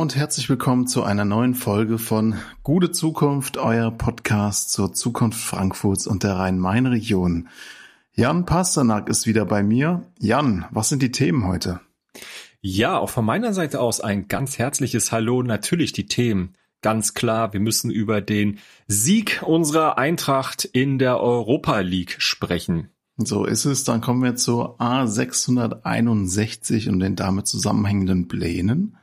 und herzlich willkommen zu einer neuen Folge von Gute Zukunft, euer Podcast zur Zukunft Frankfurts und der Rhein-Main-Region. Jan Pasternak ist wieder bei mir. Jan, was sind die Themen heute? Ja, auch von meiner Seite aus ein ganz herzliches Hallo. Natürlich die Themen. Ganz klar, wir müssen über den Sieg unserer Eintracht in der Europa League sprechen. So ist es. Dann kommen wir zur A661 und den damit zusammenhängenden Plänen.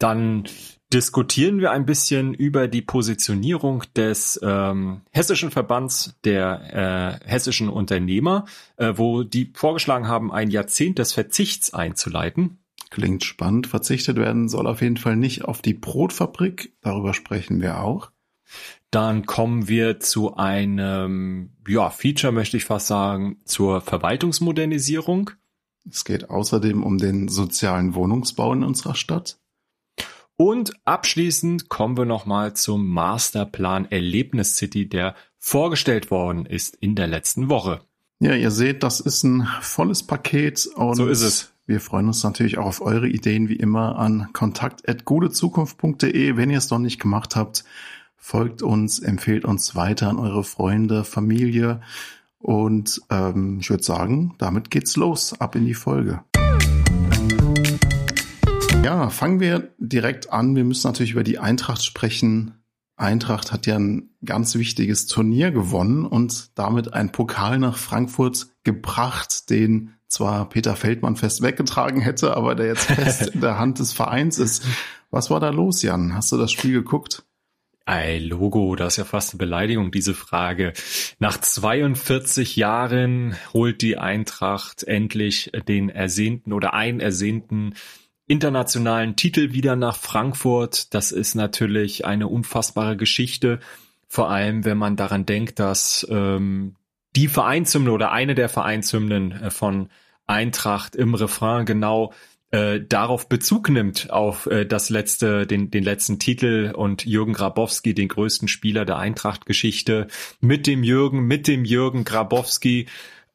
Dann diskutieren wir ein bisschen über die Positionierung des ähm, hessischen Verbands der äh, hessischen Unternehmer, äh, wo die vorgeschlagen haben, ein Jahrzehnt des Verzichts einzuleiten. Klingt spannend. Verzichtet werden soll auf jeden Fall nicht auf die Brotfabrik. Darüber sprechen wir auch. Dann kommen wir zu einem, ja, Feature möchte ich fast sagen, zur Verwaltungsmodernisierung. Es geht außerdem um den sozialen Wohnungsbau in unserer Stadt. Und abschließend kommen wir nochmal zum Masterplan Erlebnis City, der vorgestellt worden ist in der letzten Woche. Ja, ihr seht, das ist ein volles Paket und so ist es. Wir freuen uns natürlich auch auf eure Ideen wie immer an kontakt@gutezukunft.de. Wenn ihr es noch nicht gemacht habt, folgt uns, empfehlt uns weiter an eure Freunde, Familie und ähm, ich würde sagen, damit geht's los, ab in die Folge. Ja, fangen wir direkt an. Wir müssen natürlich über die Eintracht sprechen. Eintracht hat ja ein ganz wichtiges Turnier gewonnen und damit einen Pokal nach Frankfurt gebracht, den zwar Peter Feldmann fest weggetragen hätte, aber der jetzt fest in der Hand des Vereins ist. Was war da los, Jan? Hast du das Spiel geguckt? Ey, Logo, das ist ja fast eine Beleidigung, diese Frage. Nach 42 Jahren holt die Eintracht endlich den ersehnten oder einen ersehnten internationalen Titel wieder nach Frankfurt. Das ist natürlich eine unfassbare Geschichte. Vor allem, wenn man daran denkt, dass ähm, die Vereinshymne oder eine der Vereinshymnen äh, von Eintracht im Refrain genau äh, darauf Bezug nimmt auf äh, das letzte, den, den letzten Titel und Jürgen Grabowski, den größten Spieler der Eintracht-Geschichte, mit dem Jürgen, mit dem Jürgen Grabowski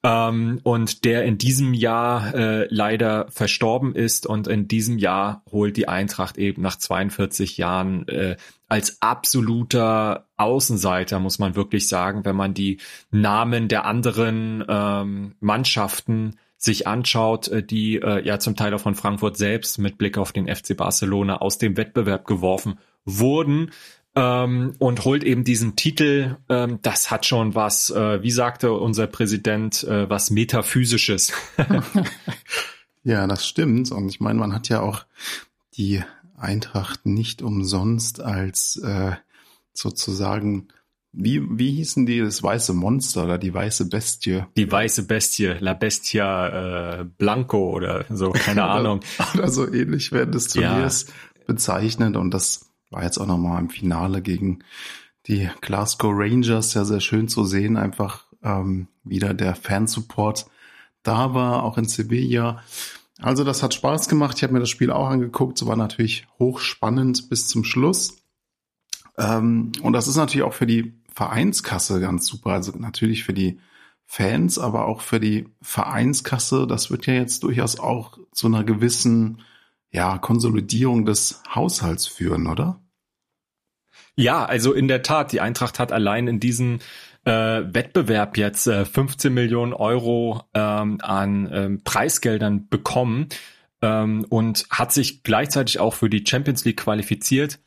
ähm, und der in diesem Jahr äh, leider verstorben ist und in diesem Jahr holt die Eintracht eben nach 42 Jahren äh, als absoluter Außenseiter, muss man wirklich sagen, wenn man die Namen der anderen ähm, Mannschaften sich anschaut, äh, die äh, ja zum Teil auch von Frankfurt selbst mit Blick auf den FC Barcelona aus dem Wettbewerb geworfen wurden, ähm, und holt eben diesen Titel. Ähm, das hat schon was, äh, wie sagte unser Präsident, äh, was metaphysisches. ja, das stimmt. Und ich meine, man hat ja auch die Eintracht nicht umsonst als äh, sozusagen wie, wie hießen die, das weiße Monster oder die weiße Bestie? Die weiße Bestie, La Bestia äh, Blanco oder so, keine Ahnung. Oder so ähnlich während des Turniers ja. bezeichnet und das war jetzt auch nochmal im Finale gegen die Glasgow Rangers ja sehr schön zu sehen, einfach ähm, wieder der Fansupport da war, auch in Sevilla. Also das hat Spaß gemacht. Ich habe mir das Spiel auch angeguckt. Es war natürlich hochspannend bis zum Schluss. Ähm, und das ist natürlich auch für die Vereinskasse ganz super. Also natürlich für die Fans, aber auch für die Vereinskasse. Das wird ja jetzt durchaus auch zu einer gewissen ja, Konsolidierung des Haushalts führen, oder? Ja, also in der Tat, die Eintracht hat allein in diesem äh, Wettbewerb jetzt äh, 15 Millionen Euro ähm, an ähm, Preisgeldern bekommen ähm, und hat sich gleichzeitig auch für die Champions League qualifiziert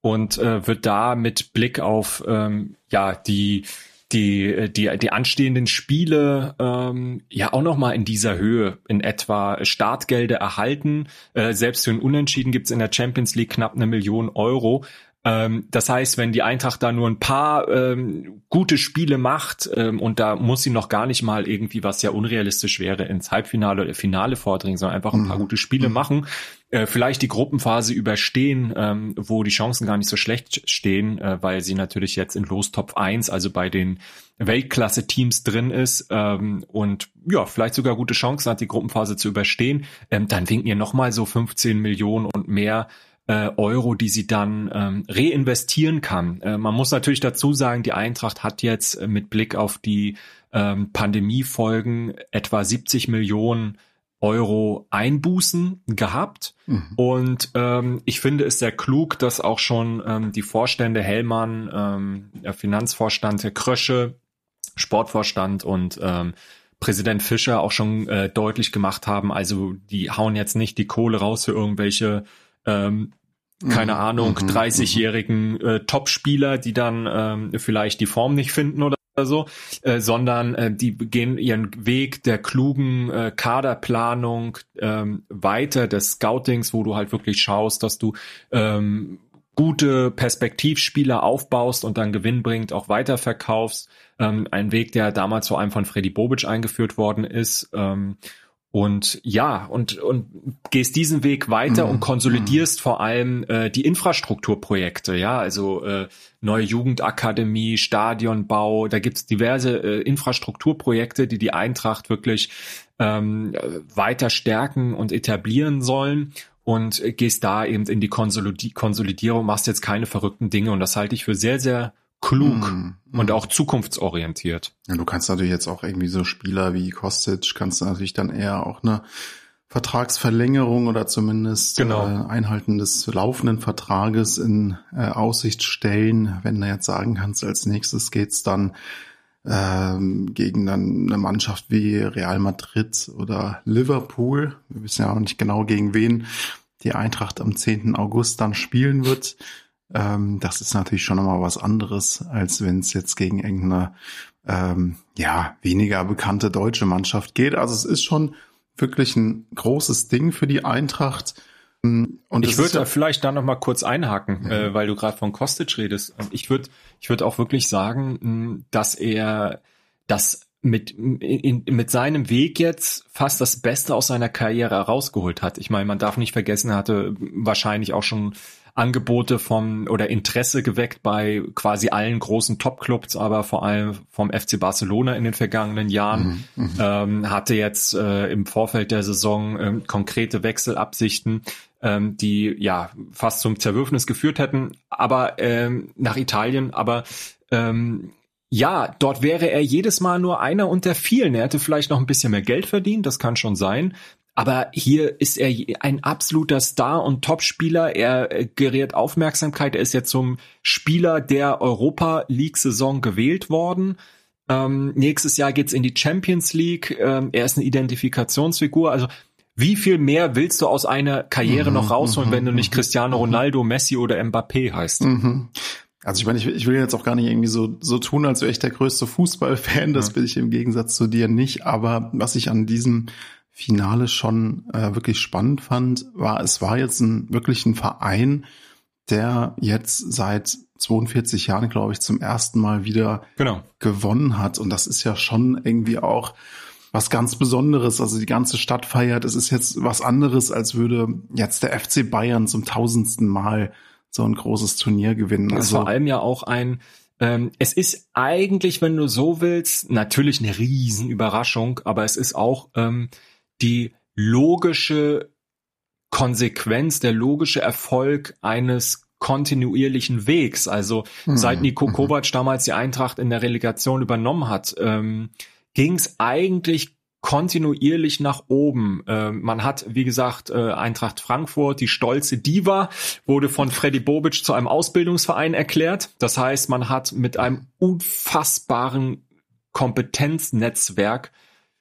und äh, wird da mit Blick auf ähm, ja die die, die, die anstehenden Spiele ähm, ja auch nochmal in dieser Höhe in etwa Startgelder erhalten. Äh, selbst für ein Unentschieden gibt's in der Champions League knapp eine Million Euro. Ähm, das heißt, wenn die Eintracht da nur ein paar ähm, gute Spiele macht ähm, und da muss sie noch gar nicht mal irgendwie, was ja unrealistisch wäre, ins Halbfinale oder Finale vordringen, sondern einfach ein paar mhm. gute Spiele mhm. machen, äh, vielleicht die Gruppenphase überstehen, ähm, wo die Chancen gar nicht so schlecht stehen, äh, weil sie natürlich jetzt in Lostopf 1, also bei den Weltklasse-Teams drin ist ähm, und ja, vielleicht sogar gute Chancen hat, die Gruppenphase zu überstehen, ähm, dann winken ihr nochmal so 15 Millionen und mehr äh, Euro, die sie dann ähm, reinvestieren kann. Äh, man muss natürlich dazu sagen, die Eintracht hat jetzt äh, mit Blick auf die ähm, Pandemiefolgen etwa 70 Millionen Euro Einbußen gehabt. Mhm. Und ähm, ich finde es sehr klug, dass auch schon ähm, die Vorstände Hellmann, ähm, der Finanzvorstand, Herr Krösche, Sportvorstand und ähm, Präsident Fischer auch schon äh, deutlich gemacht haben. Also die hauen jetzt nicht die Kohle raus für irgendwelche ähm, keine mhm. Ahnung, 30-jährigen mhm. äh, Topspieler, die dann ähm, vielleicht die Form nicht finden oder so, äh, sondern äh, die gehen ihren Weg der klugen äh, Kaderplanung ähm, weiter, des Scoutings, wo du halt wirklich schaust, dass du ähm, gute Perspektivspieler aufbaust und dann gewinnbringend auch weiterverkaufst. Ähm, ein Weg, der damals vor allem von Freddy Bobic eingeführt worden ist. Ähm, und ja, und, und gehst diesen Weg weiter mhm. und konsolidierst mhm. vor allem äh, die Infrastrukturprojekte, ja, also äh, neue Jugendakademie, Stadionbau, da gibt's diverse äh, Infrastrukturprojekte, die die Eintracht wirklich ähm, weiter stärken und etablieren sollen und gehst da eben in die Konsolidierung, machst jetzt keine verrückten Dinge und das halte ich für sehr, sehr klug mm, mm. und auch zukunftsorientiert. Ja, du kannst natürlich jetzt auch irgendwie so Spieler wie Kostic, kannst du natürlich dann eher auch eine Vertragsverlängerung oder zumindest genau. äh, Einhalten des laufenden Vertrages in äh, Aussicht stellen, wenn du jetzt sagen kannst, als nächstes geht's dann ähm, gegen dann eine Mannschaft wie Real Madrid oder Liverpool. Wir wissen ja auch nicht genau gegen wen die Eintracht am 10. August dann spielen wird. Ähm, das ist natürlich schon nochmal was anderes, als wenn es jetzt gegen irgendeine ähm, ja weniger bekannte deutsche Mannschaft geht. Also es ist schon wirklich ein großes Ding für die Eintracht. Ähm, und ich würde ja vielleicht da noch mal kurz einhaken, ja. äh, weil du gerade von Kostic redest. Ich würde ich würde auch wirklich sagen, dass er das mit, in, mit seinem Weg jetzt fast das Beste aus seiner Karriere herausgeholt hat. Ich meine, man darf nicht vergessen, er hatte wahrscheinlich auch schon Angebote vom oder Interesse geweckt bei quasi allen großen Topclubs, aber vor allem vom FC Barcelona in den vergangenen Jahren. Mhm, mhm, ähm, hatte jetzt äh, im Vorfeld der Saison ähm, konkrete Wechselabsichten, ähm, die ja fast zum Zerwürfnis geführt hätten, aber ähm, nach Italien, aber ähm, ja, dort wäre er jedes Mal nur einer unter vielen. Er hätte vielleicht noch ein bisschen mehr Geld verdient, das kann schon sein. Aber hier ist er ein absoluter Star und Topspieler. Er äh, gerät Aufmerksamkeit. Er ist jetzt zum Spieler der Europa League-Saison gewählt worden. Ähm, nächstes Jahr geht's in die Champions League. Ähm, er ist eine Identifikationsfigur. Also wie viel mehr willst du aus einer Karriere mhm, noch rausholen, mhm, wenn du nicht mhm, Cristiano mhm. Ronaldo, Messi oder Mbappé heißt? Also ich meine, ich, ich, will jetzt auch gar nicht irgendwie so, so tun, als wäre ich der größte Fußballfan. Das ja. bin ich im Gegensatz zu dir nicht. Aber was ich an diesem Finale schon äh, wirklich spannend fand, war, es war jetzt ein, wirklich ein Verein, der jetzt seit 42 Jahren, glaube ich, zum ersten Mal wieder genau. gewonnen hat. Und das ist ja schon irgendwie auch was ganz Besonderes. Also die ganze Stadt feiert. Es ist jetzt was anderes, als würde jetzt der FC Bayern zum tausendsten Mal so ein großes Turnier gewinnen. Das ist also, vor allem ja auch ein ähm, es ist eigentlich, wenn du so willst, natürlich eine Riesenüberraschung, aber es ist auch ähm, die logische Konsequenz, der logische Erfolg eines kontinuierlichen Wegs. Also mhm. seit Nico mhm. Kovac damals die Eintracht in der Relegation übernommen hat, ähm, ging es eigentlich kontinuierlich nach oben. Äh, man hat, wie gesagt, äh, Eintracht Frankfurt, die stolze Diva, wurde von Freddy Bobic zu einem Ausbildungsverein erklärt. Das heißt, man hat mit einem unfassbaren Kompetenznetzwerk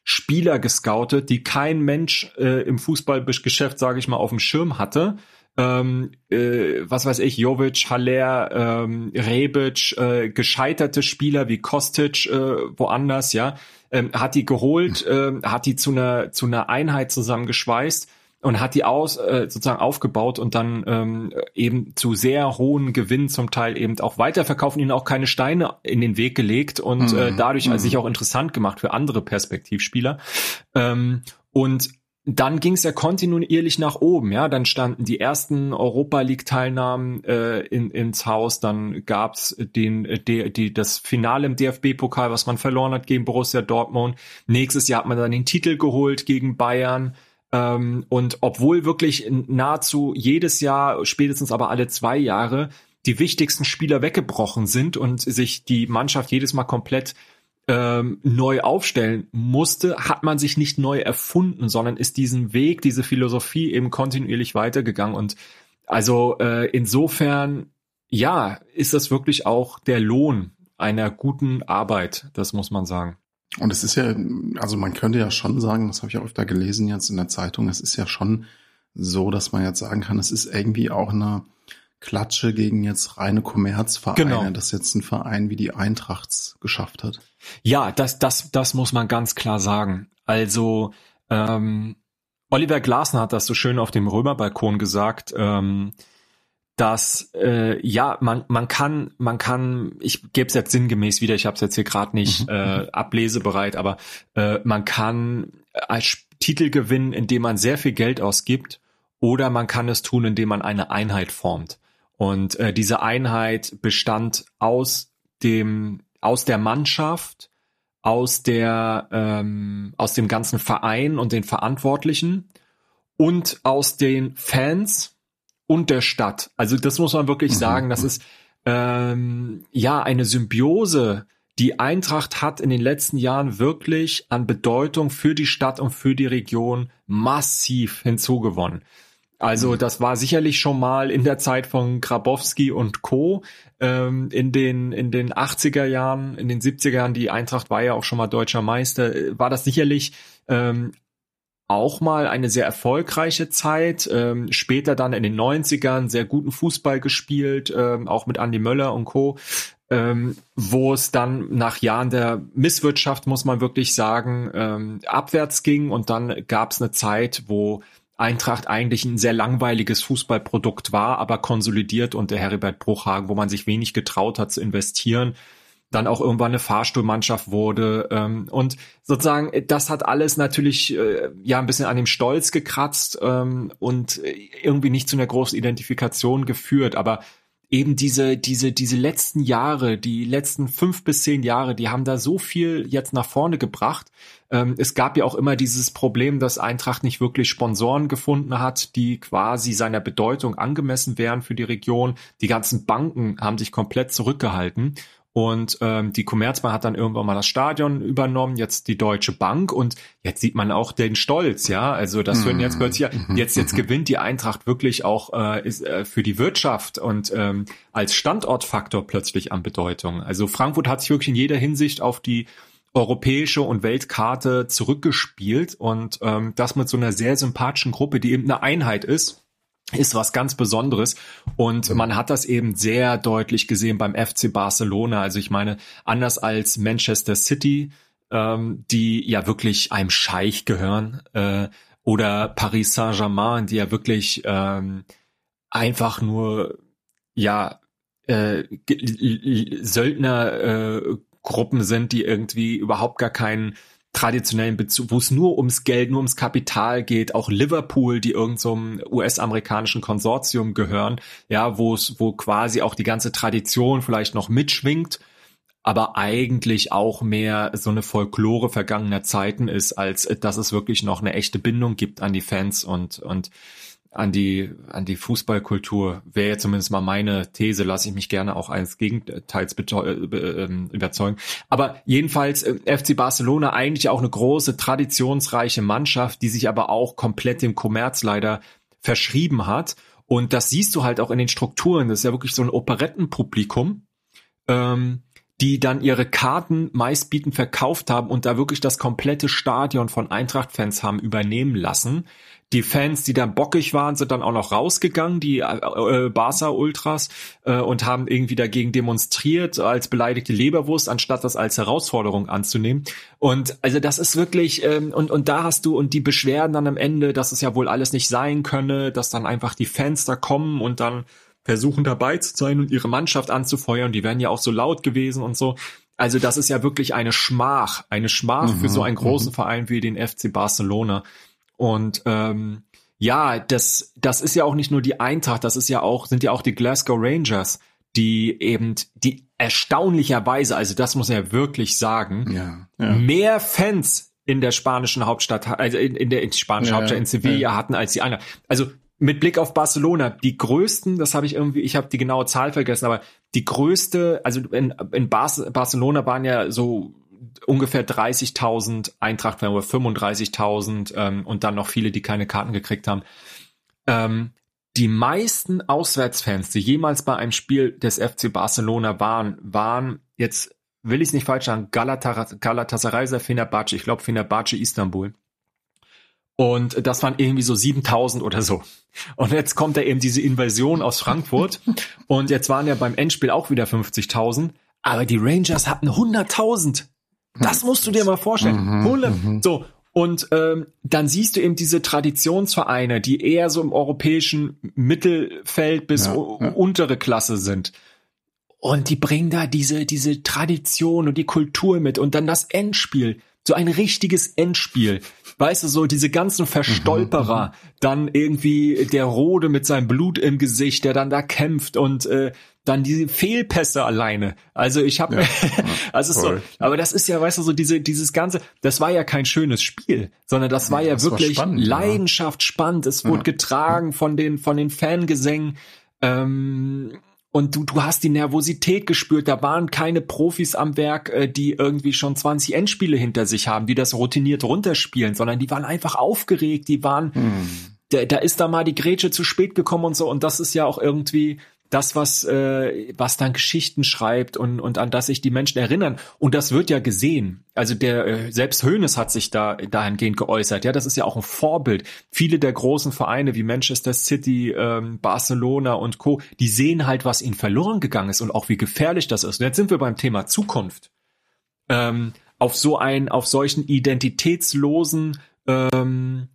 Spieler gescoutet, die kein Mensch äh, im Fußballgeschäft, sage ich mal, auf dem Schirm hatte. Ähm, äh, was weiß ich, Jovic, Haller, ähm, Rebic, äh, gescheiterte Spieler wie Kostic äh, woanders, ja, ähm, hat die geholt, äh, hat die zu einer zu einer Einheit zusammengeschweißt und hat die aus äh, sozusagen aufgebaut und dann ähm, eben zu sehr hohen Gewinnen zum Teil eben auch weiterverkaufen, ihnen auch keine Steine in den Weg gelegt und äh, mhm. äh, dadurch also sich auch interessant gemacht für andere Perspektivspieler. Ähm, und dann ging es ja kontinuierlich nach oben, ja. Dann standen die ersten Europa League-Teilnahmen äh, in, ins Haus, dann gab's den, die, die, das Finale im DFB-Pokal, was man verloren hat gegen Borussia Dortmund. Nächstes Jahr hat man dann den Titel geholt gegen Bayern. Ähm, und obwohl wirklich nahezu jedes Jahr, spätestens aber alle zwei Jahre, die wichtigsten Spieler weggebrochen sind und sich die Mannschaft jedes Mal komplett ähm, neu aufstellen musste, hat man sich nicht neu erfunden, sondern ist diesen Weg, diese Philosophie eben kontinuierlich weitergegangen. Und also äh, insofern, ja, ist das wirklich auch der Lohn einer guten Arbeit, das muss man sagen. Und es ist ja, also man könnte ja schon sagen, das habe ich auch öfter gelesen jetzt in der Zeitung, es ist ja schon so, dass man jetzt sagen kann, es ist irgendwie auch eine Klatsche gegen jetzt reine Kommerzvereine, genau. dass jetzt ein Verein wie die Eintracht geschafft hat. Ja, das, das, das muss man ganz klar sagen. Also ähm, Oliver Glasner hat das so schön auf dem Römerbalkon gesagt, ähm, dass äh, ja man man kann man kann ich gebe es jetzt sinngemäß wieder ich habe es jetzt hier gerade nicht mhm. äh, ablesebereit aber äh, man kann als Titel gewinnen indem man sehr viel Geld ausgibt oder man kann es tun indem man eine Einheit formt. Und äh, diese Einheit bestand aus dem, aus der Mannschaft, aus der, ähm, aus dem ganzen Verein und den Verantwortlichen und aus den Fans und der Stadt. Also das muss man wirklich mhm. sagen. Das ist ähm, ja eine Symbiose. Die Eintracht hat in den letzten Jahren wirklich an Bedeutung für die Stadt und für die Region massiv hinzugewonnen. Also mhm. das war sicherlich schon mal in der Zeit von Grabowski und Co. Ähm, in den in den 80er Jahren, in den 70er Jahren, die Eintracht war ja auch schon mal deutscher Meister, äh, war das sicherlich ähm, auch mal eine sehr erfolgreiche Zeit. Ähm, später dann in den 90ern sehr guten Fußball gespielt, ähm, auch mit Andy Möller und Co. Ähm, wo es dann nach Jahren der Misswirtschaft, muss man wirklich sagen, ähm, abwärts ging und dann gab es eine Zeit, wo Eintracht eigentlich ein sehr langweiliges Fußballprodukt war, aber konsolidiert unter Heribert Bruchhagen, wo man sich wenig getraut hat zu investieren, dann auch irgendwann eine Fahrstuhlmannschaft wurde ähm, und sozusagen das hat alles natürlich äh, ja ein bisschen an dem Stolz gekratzt ähm, und irgendwie nicht zu einer großen Identifikation geführt, aber eben diese, diese, diese letzten Jahre, die letzten fünf bis zehn Jahre, die haben da so viel jetzt nach vorne gebracht. Ähm, es gab ja auch immer dieses Problem, dass Eintracht nicht wirklich Sponsoren gefunden hat, die quasi seiner Bedeutung angemessen wären für die Region. Die ganzen Banken haben sich komplett zurückgehalten. Und ähm, die Commerzbank hat dann irgendwann mal das Stadion übernommen, jetzt die Deutsche Bank und jetzt sieht man auch den Stolz, ja. Also das würden jetzt mhm. plötzlich, mhm. jetzt jetzt gewinnt die Eintracht wirklich auch äh, ist, äh, für die Wirtschaft und ähm, als Standortfaktor plötzlich an Bedeutung. Also Frankfurt hat sich wirklich in jeder Hinsicht auf die europäische und Weltkarte zurückgespielt und ähm, das mit so einer sehr sympathischen Gruppe, die eben eine Einheit ist ist was ganz Besonderes und man hat das eben sehr deutlich gesehen beim FC Barcelona. Also ich meine, anders als Manchester City, ähm, die ja wirklich einem Scheich gehören, äh, oder Paris Saint-Germain, die ja wirklich ähm, einfach nur ja äh, Söldnergruppen äh, sind, die irgendwie überhaupt gar keinen traditionellen Bezug, wo es nur ums Geld, nur ums Kapital geht, auch Liverpool, die irgendeinem so US-amerikanischen Konsortium gehören, ja, wo es, wo quasi auch die ganze Tradition vielleicht noch mitschwingt, aber eigentlich auch mehr so eine Folklore vergangener Zeiten ist, als dass es wirklich noch eine echte Bindung gibt an die Fans und, und an die, an die Fußballkultur. Wäre zumindest mal meine These, lasse ich mich gerne auch eines Gegenteils äh, ähm, überzeugen. Aber jedenfalls äh, FC Barcelona eigentlich auch eine große, traditionsreiche Mannschaft, die sich aber auch komplett dem Kommerz leider verschrieben hat. Und das siehst du halt auch in den Strukturen. Das ist ja wirklich so ein Operettenpublikum. Ähm, die dann ihre Karten meistbietend verkauft haben und da wirklich das komplette Stadion von Eintracht-Fans haben übernehmen lassen. Die Fans, die dann bockig waren, sind dann auch noch rausgegangen, die äh, äh, Barca-Ultras, äh, und haben irgendwie dagegen demonstriert als beleidigte Leberwurst, anstatt das als Herausforderung anzunehmen. Und also das ist wirklich, ähm, und, und da hast du, und die Beschwerden dann am Ende, dass es ja wohl alles nicht sein könne, dass dann einfach die Fans da kommen und dann versuchen dabei zu sein und ihre Mannschaft anzufeuern. Die wären ja auch so laut gewesen und so. Also das ist ja wirklich eine Schmach, eine Schmach mhm, für so einen großen mhm. Verein wie den FC Barcelona. Und ähm, ja, das, das ist ja auch nicht nur die Eintracht, das ist ja auch, sind ja auch die Glasgow Rangers, die eben, die erstaunlicherweise, also das muss er ja wirklich sagen, ja, ja. mehr Fans in der spanischen Hauptstadt, also in, in der spanischen Hauptstadt in Sevilla hatten als die anderen. Also mit Blick auf Barcelona, die größten, das habe ich irgendwie, ich habe die genaue Zahl vergessen, aber die größte, also in, in Bar Barcelona waren ja so ungefähr 30.000, Eintracht waren 35.000 ähm, und dann noch viele, die keine Karten gekriegt haben. Ähm, die meisten Auswärtsfans, die jemals bei einem Spiel des FC Barcelona waren, waren jetzt, will ich es nicht falsch sagen, Galatasaray, Galatasaray Fenerbahce, ich glaube Fenerbahce Istanbul. Und das waren irgendwie so 7000 oder so. Und jetzt kommt da eben diese Invasion aus Frankfurt. Und jetzt waren ja beim Endspiel auch wieder 50.000. Aber die Rangers hatten 100.000. Das musst du dir mal vorstellen. 100. Mhm, mhm. So. Und ähm, dann siehst du eben diese Traditionsvereine, die eher so im europäischen Mittelfeld bis ja, ja. untere Klasse sind. Und die bringen da diese, diese Tradition und die Kultur mit und dann das Endspiel. So ein richtiges Endspiel. Weißt du, so diese ganzen Verstolperer, mhm, mhm, dann irgendwie der Rode mit seinem Blut im Gesicht, der dann da kämpft und äh, dann diese Fehlpässe alleine. Also ich habe, ja, also so, aber das ist ja, weißt du, so diese dieses ganze, das war ja kein schönes Spiel, sondern das war ja das wirklich war spannend, Leidenschaft, ja. spannend. Es wurde getragen von den von den Fangesängen. Ähm, und du, du hast die Nervosität gespürt. Da waren keine Profis am Werk, äh, die irgendwie schon 20 Endspiele hinter sich haben, die das routiniert runterspielen, sondern die waren einfach aufgeregt. Die waren, hm. da, da ist da mal die Grätsche zu spät gekommen und so. Und das ist ja auch irgendwie das, was, äh, was dann Geschichten schreibt und, und an das sich die Menschen erinnern. Und das wird ja gesehen. Also der, äh, selbst Hoeneß hat sich da dahingehend geäußert. Ja, das ist ja auch ein Vorbild. Viele der großen Vereine wie Manchester City, ähm, Barcelona und Co., die sehen halt, was ihnen verloren gegangen ist und auch wie gefährlich das ist. Und jetzt sind wir beim Thema Zukunft. Ähm, auf so ein, auf solchen identitätslosen ähm,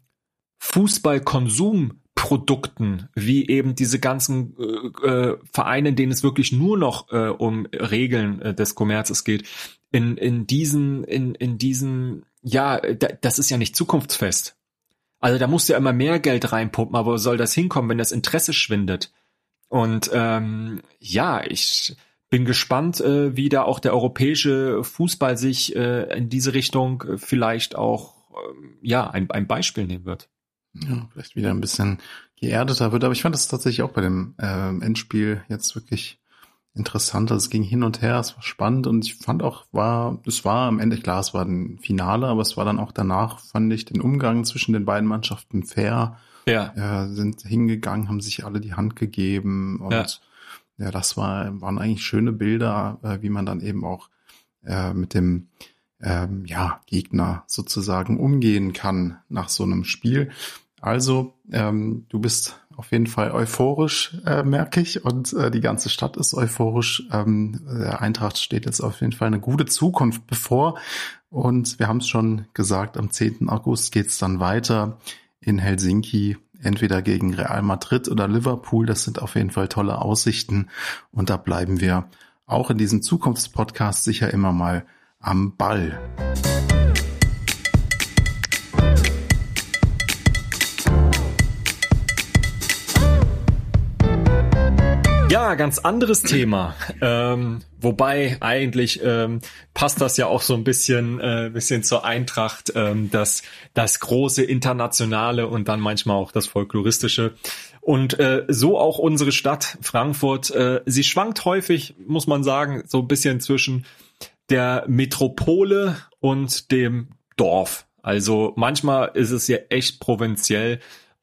Fußballkonsum Produkten, wie eben diese ganzen äh, äh, Vereine, in denen es wirklich nur noch äh, um Regeln äh, des Kommerzes geht, in, in diesen, in, in diesen, ja, da, das ist ja nicht zukunftsfest. Also da musst du ja immer mehr Geld reinpumpen, aber wo soll das hinkommen, wenn das Interesse schwindet? Und ähm, ja, ich bin gespannt, äh, wie da auch der europäische Fußball sich äh, in diese Richtung vielleicht auch äh, ja ein, ein Beispiel nehmen wird ja, vielleicht wieder ein bisschen geerdeter wird. Aber ich fand das tatsächlich auch bei dem äh, Endspiel jetzt wirklich interessant. Also es ging hin und her, es war spannend und ich fand auch, war, es war am Ende, klar, es war ein Finale, aber es war dann auch danach, fand ich den Umgang zwischen den beiden Mannschaften fair. Ja. Äh, sind hingegangen, haben sich alle die Hand gegeben und ja, ja das war, waren eigentlich schöne Bilder, äh, wie man dann eben auch äh, mit dem ähm, ja, Gegner sozusagen umgehen kann nach so einem Spiel. Also, ähm, du bist auf jeden Fall euphorisch, äh, merke ich, und äh, die ganze Stadt ist euphorisch. Ähm, der Eintracht steht jetzt auf jeden Fall eine gute Zukunft bevor. Und wir haben es schon gesagt, am 10. August geht's dann weiter in Helsinki, entweder gegen Real Madrid oder Liverpool. Das sind auf jeden Fall tolle Aussichten. Und da bleiben wir auch in diesem Zukunftspodcast sicher immer mal am Ball. Ja, ganz anderes Thema. Ähm, wobei eigentlich ähm, passt das ja auch so ein bisschen, äh, bisschen zur Eintracht, ähm, das, das große internationale und dann manchmal auch das folkloristische. Und äh, so auch unsere Stadt Frankfurt. Äh, sie schwankt häufig, muss man sagen, so ein bisschen zwischen der Metropole und dem Dorf. Also manchmal ist es ja echt provinziell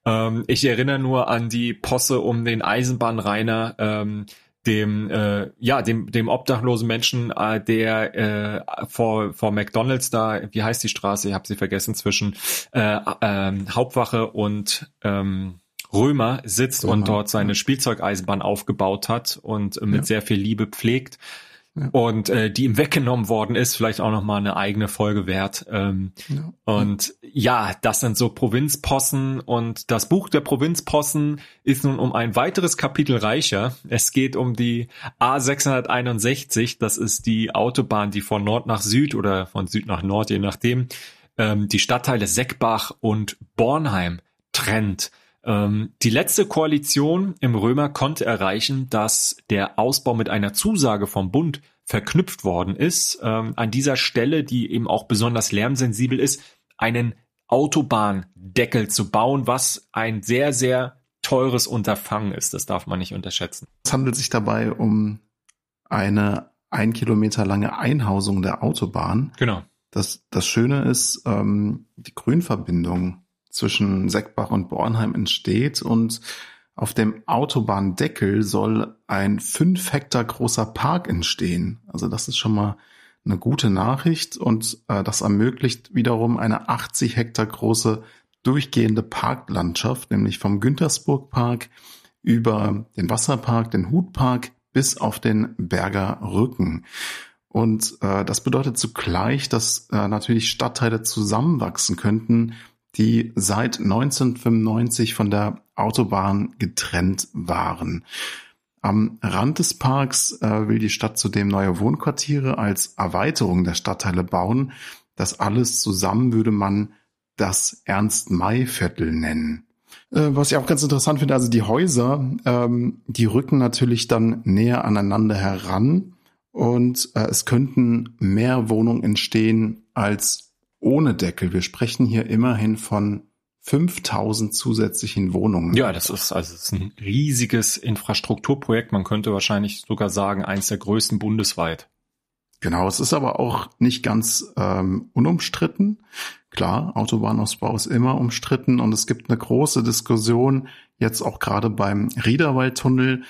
ähm, ich erinnere nur an die Posse um den Eisenbahnreiner, ähm, dem äh, ja dem dem obdachlosen Menschen, äh, der äh, vor vor McDonald's da, wie heißt die Straße? Ich habe sie vergessen zwischen äh, äh, Hauptwache und ähm, Römer sitzt Römer, und dort seine ja. Spielzeugeisenbahn aufgebaut hat und mit ja. sehr viel Liebe pflegt und äh, die ihm weggenommen worden ist, vielleicht auch noch mal eine eigene Folge wert. Ähm, ja. Und ja, das sind so Provinzpossen und das Buch der Provinzpossen ist nun um ein weiteres Kapitel reicher. Es geht um die A661, das ist die Autobahn, die von Nord nach Süd oder von Süd nach Nord, je nachdem, ähm, die Stadtteile Seckbach und Bornheim trennt. Ähm, die letzte Koalition im Römer konnte erreichen, dass der Ausbau mit einer Zusage vom Bund verknüpft worden ist, ähm, an dieser Stelle, die eben auch besonders lärmsensibel ist, einen Autobahndeckel zu bauen, was ein sehr, sehr teures Unterfangen ist. Das darf man nicht unterschätzen. Es handelt sich dabei um eine ein Kilometer lange Einhausung der Autobahn. Genau. Das, das Schöne ist, ähm, die Grünverbindung zwischen Seckbach und Bornheim entsteht und auf dem Autobahndeckel soll ein fünf Hektar großer Park entstehen. Also das ist schon mal eine gute Nachricht und äh, das ermöglicht wiederum eine 80 Hektar große durchgehende Parklandschaft, nämlich vom Güntersburg Park über den Wasserpark, den Hutpark bis auf den Berger Rücken. Und äh, das bedeutet zugleich, dass äh, natürlich Stadtteile zusammenwachsen könnten, die seit 1995 von der Autobahn getrennt waren. Am Rand des Parks äh, will die Stadt zudem neue Wohnquartiere als Erweiterung der Stadtteile bauen. Das alles zusammen würde man das Ernst-May-Viertel nennen. Äh, was ich auch ganz interessant finde, also die Häuser, ähm, die rücken natürlich dann näher aneinander heran und äh, es könnten mehr Wohnungen entstehen als ohne Deckel. Wir sprechen hier immerhin von 5000 zusätzlichen Wohnungen. Ja, das ist also das ist ein riesiges Infrastrukturprojekt. Man könnte wahrscheinlich sogar sagen, eins der größten bundesweit. Genau, es ist aber auch nicht ganz ähm, unumstritten. Klar, Autobahnausbau ist immer umstritten und es gibt eine große Diskussion jetzt auch gerade beim Riederwaldtunnel,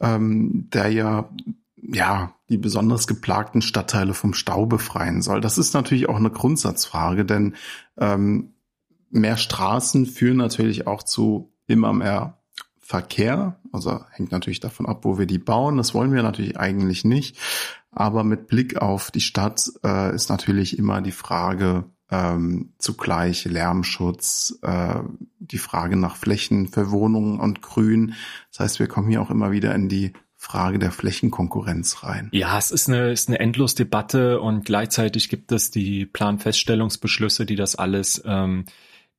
ähm, der ja ja die besonders geplagten Stadtteile vom Stau befreien soll. Das ist natürlich auch eine Grundsatzfrage, denn ähm, mehr Straßen führen natürlich auch zu immer mehr Verkehr. Also hängt natürlich davon ab, wo wir die bauen. Das wollen wir natürlich eigentlich nicht. Aber mit Blick auf die Stadt äh, ist natürlich immer die Frage ähm, zugleich Lärmschutz, äh, die Frage nach Flächen für Wohnungen und Grün. Das heißt, wir kommen hier auch immer wieder in die Frage der Flächenkonkurrenz rein. Ja, es ist eine, ist eine Endlosdebatte und gleichzeitig gibt es die Planfeststellungsbeschlüsse, die das alles ähm,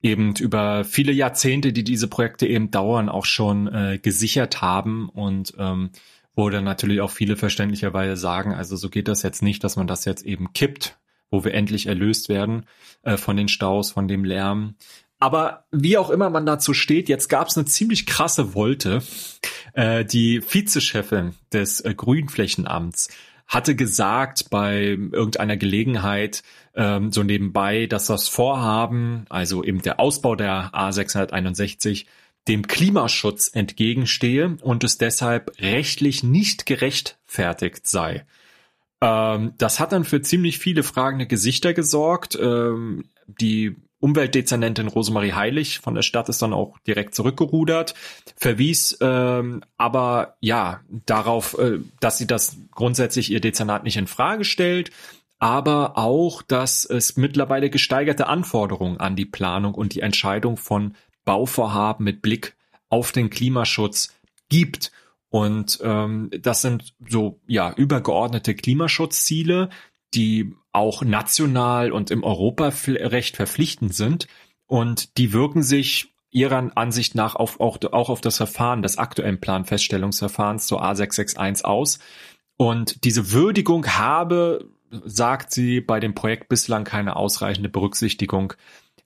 eben über viele Jahrzehnte, die diese Projekte eben dauern, auch schon äh, gesichert haben und ähm, wo dann natürlich auch viele verständlicherweise sagen, also so geht das jetzt nicht, dass man das jetzt eben kippt, wo wir endlich erlöst werden äh, von den Staus, von dem Lärm. Aber wie auch immer man dazu steht, jetzt gab es eine ziemlich krasse Wolte. Äh, die Vizechefin des äh, Grünflächenamts hatte gesagt bei irgendeiner Gelegenheit ähm, so nebenbei, dass das Vorhaben, also eben der Ausbau der A661, dem Klimaschutz entgegenstehe und es deshalb rechtlich nicht gerechtfertigt sei. Ähm, das hat dann für ziemlich viele fragende Gesichter gesorgt. Ähm, die Umweltdezernentin Rosemarie Heilig von der Stadt ist dann auch direkt zurückgerudert, verwies ähm, aber ja darauf, äh, dass sie das grundsätzlich ihr Dezernat nicht in Frage stellt, aber auch, dass es mittlerweile gesteigerte Anforderungen an die Planung und die Entscheidung von Bauvorhaben mit Blick auf den Klimaschutz gibt. Und ähm, das sind so ja übergeordnete Klimaschutzziele, die auch national und im Europarecht verpflichtend sind. Und die wirken sich ihrer Ansicht nach auf, auch, auch auf das Verfahren des aktuellen Planfeststellungsverfahrens zur A661 aus. Und diese Würdigung habe, sagt sie, bei dem Projekt bislang keine ausreichende Berücksichtigung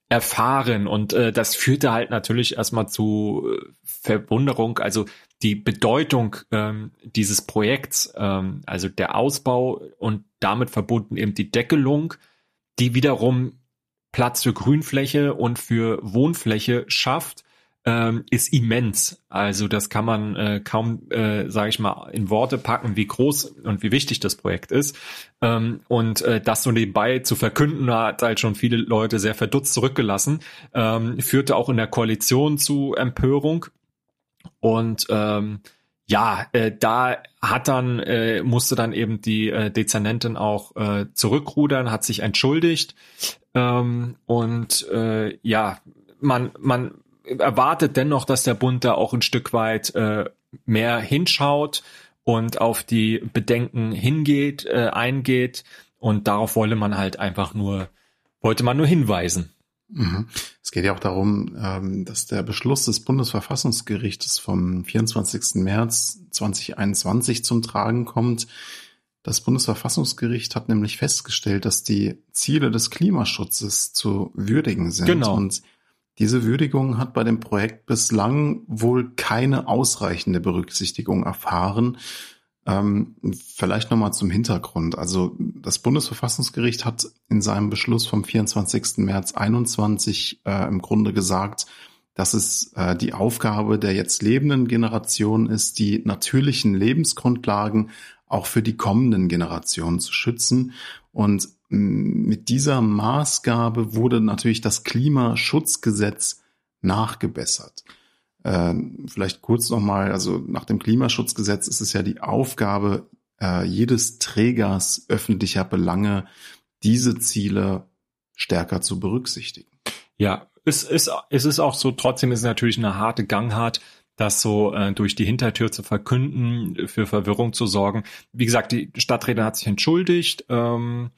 erfahren und äh, das führte halt natürlich erstmal zu äh, Verwunderung, also die Bedeutung ähm, dieses Projekts, ähm, also der Ausbau und damit verbunden eben die Deckelung, die wiederum Platz für Grünfläche und für Wohnfläche schafft ähm, ist immens. Also das kann man äh, kaum, äh, sage ich mal, in Worte packen, wie groß und wie wichtig das Projekt ist. Ähm, und äh, das so nebenbei zu verkünden, hat halt schon viele Leute sehr verdutzt zurückgelassen, ähm, führte auch in der Koalition zu Empörung. Und ähm, ja, äh, da hat dann äh, musste dann eben die äh, Dezernentin auch äh, zurückrudern, hat sich entschuldigt ähm, und äh, ja, man man erwartet dennoch, dass der Bund da auch ein Stück weit äh, mehr hinschaut und auf die Bedenken hingeht, äh, eingeht. Und darauf wolle man halt einfach nur, wollte man nur hinweisen. Mhm. Es geht ja auch darum, ähm, dass der Beschluss des Bundesverfassungsgerichtes vom 24. März 2021 zum Tragen kommt. Das Bundesverfassungsgericht hat nämlich festgestellt, dass die Ziele des Klimaschutzes zu würdigen sind. Genau. Und diese Würdigung hat bei dem Projekt bislang wohl keine ausreichende Berücksichtigung erfahren. Ähm, vielleicht nochmal zum Hintergrund. Also das Bundesverfassungsgericht hat in seinem Beschluss vom 24. März 21 äh, im Grunde gesagt, dass es äh, die Aufgabe der jetzt lebenden Generation ist, die natürlichen Lebensgrundlagen auch für die kommenden Generationen zu schützen. Und mit dieser Maßgabe wurde natürlich das Klimaschutzgesetz nachgebessert. Äh, vielleicht kurz nochmal, also nach dem Klimaschutzgesetz ist es ja die Aufgabe äh, jedes Trägers öffentlicher Belange, diese Ziele stärker zu berücksichtigen. Ja, es ist, es ist auch so, trotzdem ist es natürlich eine harte Gangart, das so äh, durch die Hintertür zu verkünden, für Verwirrung zu sorgen. Wie gesagt, die Stadträtin hat sich entschuldigt. Ähm,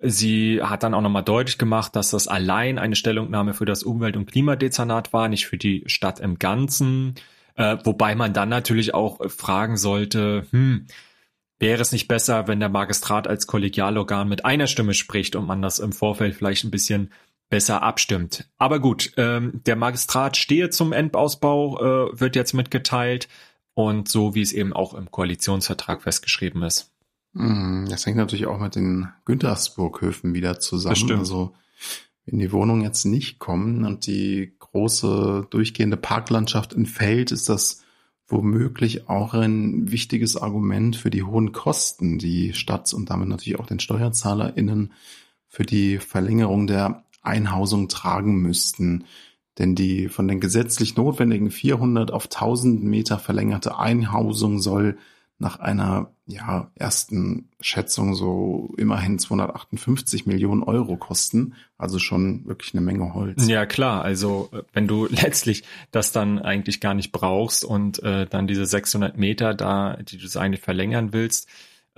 sie hat dann auch nochmal deutlich gemacht, dass das allein eine Stellungnahme für das Umwelt- und Klimadezernat war, nicht für die Stadt im Ganzen. Äh, wobei man dann natürlich auch fragen sollte, hm, wäre es nicht besser, wenn der Magistrat als Kollegialorgan mit einer Stimme spricht und man das im Vorfeld vielleicht ein bisschen besser abstimmt. Aber gut, ähm, der Magistrat stehe zum Endausbau, äh, wird jetzt mitgeteilt und so wie es eben auch im Koalitionsvertrag festgeschrieben ist. Mhm, das hängt natürlich auch mit den Güntersburghöfen wieder zusammen. Also wenn die Wohnungen jetzt nicht kommen und die große durchgehende Parklandschaft entfällt, ist das womöglich auch ein wichtiges Argument für die hohen Kosten, die Stadt und damit natürlich auch den SteuerzahlerInnen für die Verlängerung der Einhausung tragen müssten. Denn die von den gesetzlich notwendigen 400 auf 1000 Meter verlängerte Einhausung soll nach einer ja, ersten Schätzung so immerhin 258 Millionen Euro kosten. Also schon wirklich eine Menge Holz. Ja, klar. Also wenn du letztlich das dann eigentlich gar nicht brauchst und äh, dann diese 600 Meter da, die du eigentlich verlängern willst,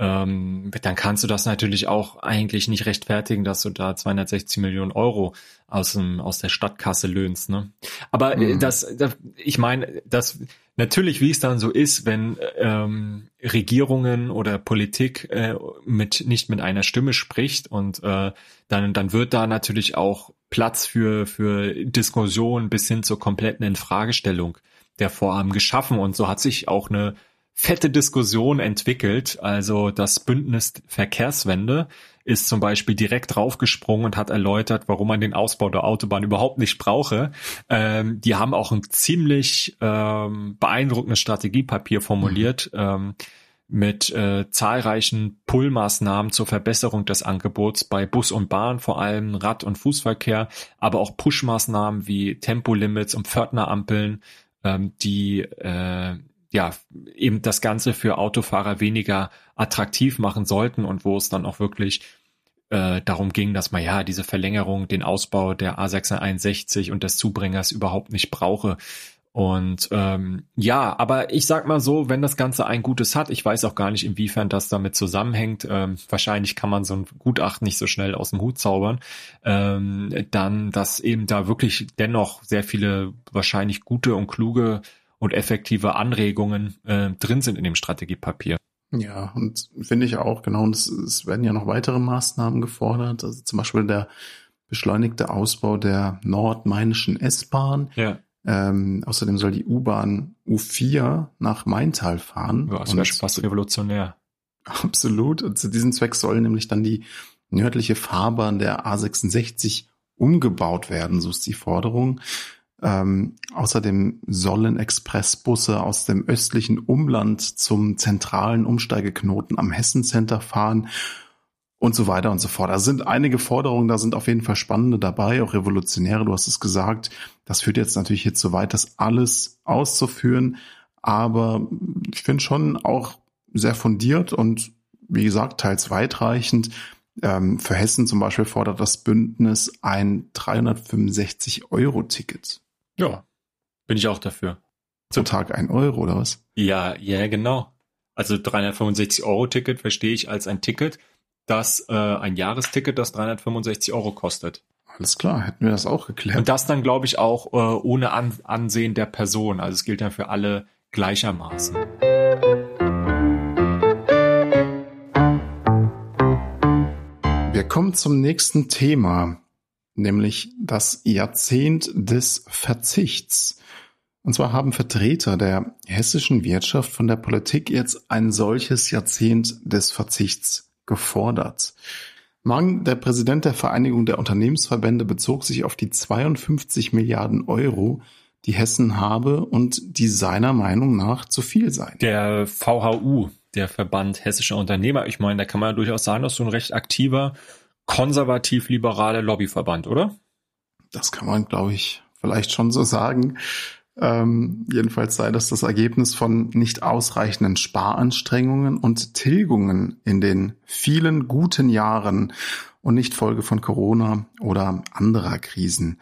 ähm, dann kannst du das natürlich auch eigentlich nicht rechtfertigen, dass du da 260 Millionen Euro aus dem aus der Stadtkasse löhnst. Ne? Aber äh, mhm. das, das, ich meine, das natürlich, wie es dann so ist, wenn ähm, Regierungen oder Politik äh, mit nicht mit einer Stimme spricht und äh, dann dann wird da natürlich auch Platz für für Diskussion bis hin zur kompletten Infragestellung der Vorhaben geschaffen und so hat sich auch eine fette Diskussion entwickelt. Also das Bündnis Verkehrswende ist zum Beispiel direkt draufgesprungen und hat erläutert, warum man den Ausbau der Autobahn überhaupt nicht brauche. Ähm, die haben auch ein ziemlich ähm, beeindruckendes Strategiepapier formuliert. Mhm. Ähm, mit äh, zahlreichen Pull-Maßnahmen zur Verbesserung des Angebots bei Bus und Bahn, vor allem Rad- und Fußverkehr, aber auch Push-Maßnahmen wie Tempolimits und Pförtnerampeln, ähm, die äh, ja, eben das Ganze für Autofahrer weniger attraktiv machen sollten und wo es dann auch wirklich äh, darum ging, dass man ja diese Verlängerung, den Ausbau der A661 und des Zubringers überhaupt nicht brauche. Und ähm, ja, aber ich sag mal so, wenn das Ganze ein Gutes hat, ich weiß auch gar nicht, inwiefern das damit zusammenhängt, ähm, wahrscheinlich kann man so ein Gutachten nicht so schnell aus dem Hut zaubern, ähm, dann, dass eben da wirklich dennoch sehr viele wahrscheinlich gute und kluge und effektive Anregungen äh, drin sind in dem Strategiepapier. Ja, und finde ich auch, genau, und es, es werden ja noch weitere Maßnahmen gefordert, also zum Beispiel der beschleunigte Ausbau der nordmainischen S-Bahn. Ja. Ähm, außerdem soll die U-Bahn U4 nach Maintal fahren. Ja, das wäre fast revolutionär. Absolut. Und zu diesem Zweck soll nämlich dann die nördliche Fahrbahn der A66 umgebaut werden, so ist die Forderung. Ähm, außerdem sollen Expressbusse aus dem östlichen Umland zum zentralen Umsteigeknoten am Hessen Center fahren und so weiter und so fort. Da sind einige Forderungen, da sind auf jeden Fall spannende dabei, auch revolutionäre, du hast es gesagt. Das führt jetzt natürlich hier zu weit, das alles auszuführen, aber ich finde schon auch sehr fundiert und wie gesagt, teils weitreichend. Ähm, für Hessen zum Beispiel fordert das Bündnis ein 365-Euro-Ticket. Ja, bin ich auch dafür. Zum Tag ein Euro oder was? Ja, ja, genau. Also 365 Euro Ticket verstehe ich als ein Ticket, das äh, ein Jahresticket, das 365 Euro kostet. Alles klar, hätten wir das auch geklärt. Und das dann, glaube ich, auch äh, ohne An Ansehen der Person. Also es gilt dann für alle gleichermaßen. Wir kommen zum nächsten Thema nämlich das Jahrzehnt des Verzichts. Und zwar haben Vertreter der hessischen Wirtschaft von der Politik jetzt ein solches Jahrzehnt des Verzichts gefordert. Mang, der Präsident der Vereinigung der Unternehmensverbände, bezog sich auf die 52 Milliarden Euro, die Hessen habe und die seiner Meinung nach zu viel seien. Der VHU, der Verband hessischer Unternehmer, ich meine, da kann man ja durchaus sagen, dass so ein recht aktiver, konservativ-liberaler Lobbyverband, oder? Das kann man, glaube ich, vielleicht schon so sagen. Ähm, jedenfalls sei das das Ergebnis von nicht ausreichenden Sparanstrengungen und Tilgungen in den vielen guten Jahren und nicht Folge von Corona oder anderer Krisen.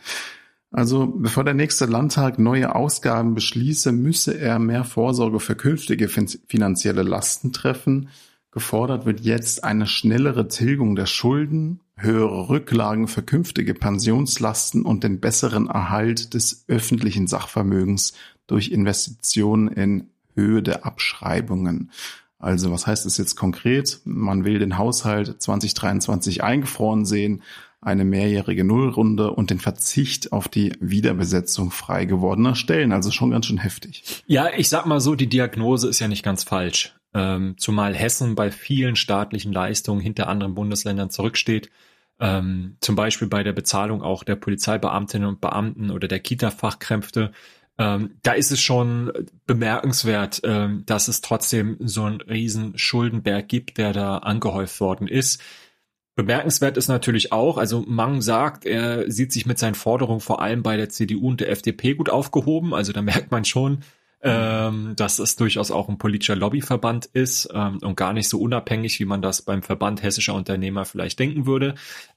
Also bevor der nächste Landtag neue Ausgaben beschließe, müsse er mehr Vorsorge für künftige finanzielle Lasten treffen. Gefordert wird jetzt eine schnellere Tilgung der Schulden, höhere Rücklagen für künftige Pensionslasten und den besseren Erhalt des öffentlichen Sachvermögens durch Investitionen in Höhe der Abschreibungen. Also was heißt das jetzt konkret? Man will den Haushalt 2023 eingefroren sehen, eine mehrjährige Nullrunde und den Verzicht auf die Wiederbesetzung frei gewordener Stellen. Also schon ganz schön heftig. Ja, ich sag mal so, die Diagnose ist ja nicht ganz falsch. Ähm, zumal Hessen bei vielen staatlichen Leistungen hinter anderen Bundesländern zurücksteht. Ähm, zum Beispiel bei der Bezahlung auch der Polizeibeamtinnen und Beamten oder der Kita-Fachkräfte. Ähm, da ist es schon bemerkenswert, ähm, dass es trotzdem so einen riesen Schuldenberg gibt, der da angehäuft worden ist. Bemerkenswert ist natürlich auch, also Mang sagt, er sieht sich mit seinen Forderungen vor allem bei der CDU und der FDP gut aufgehoben. Also da merkt man schon, ähm, dass es durchaus auch ein politischer Lobbyverband ist ähm, und gar nicht so unabhängig, wie man das beim Verband hessischer Unternehmer vielleicht denken würde.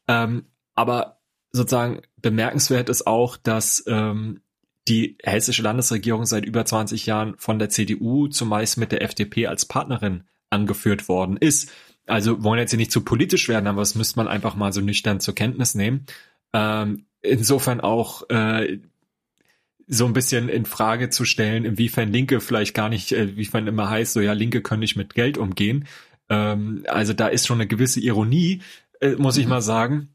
Ähm, aber sozusagen bemerkenswert ist auch, dass ähm, die hessische Landesregierung seit über 20 Jahren von der CDU zumeist mit der FDP als Partnerin angeführt worden ist. Also wollen jetzt hier nicht zu politisch werden, aber das müsste man einfach mal so nüchtern zur Kenntnis nehmen. Ähm, insofern auch äh, so ein bisschen in Frage zu stellen, inwiefern Linke vielleicht gar nicht, äh, wie man immer heißt, so ja, Linke können nicht mit Geld umgehen. Ähm, also da ist schon eine gewisse Ironie, äh, muss ich mhm. mal sagen.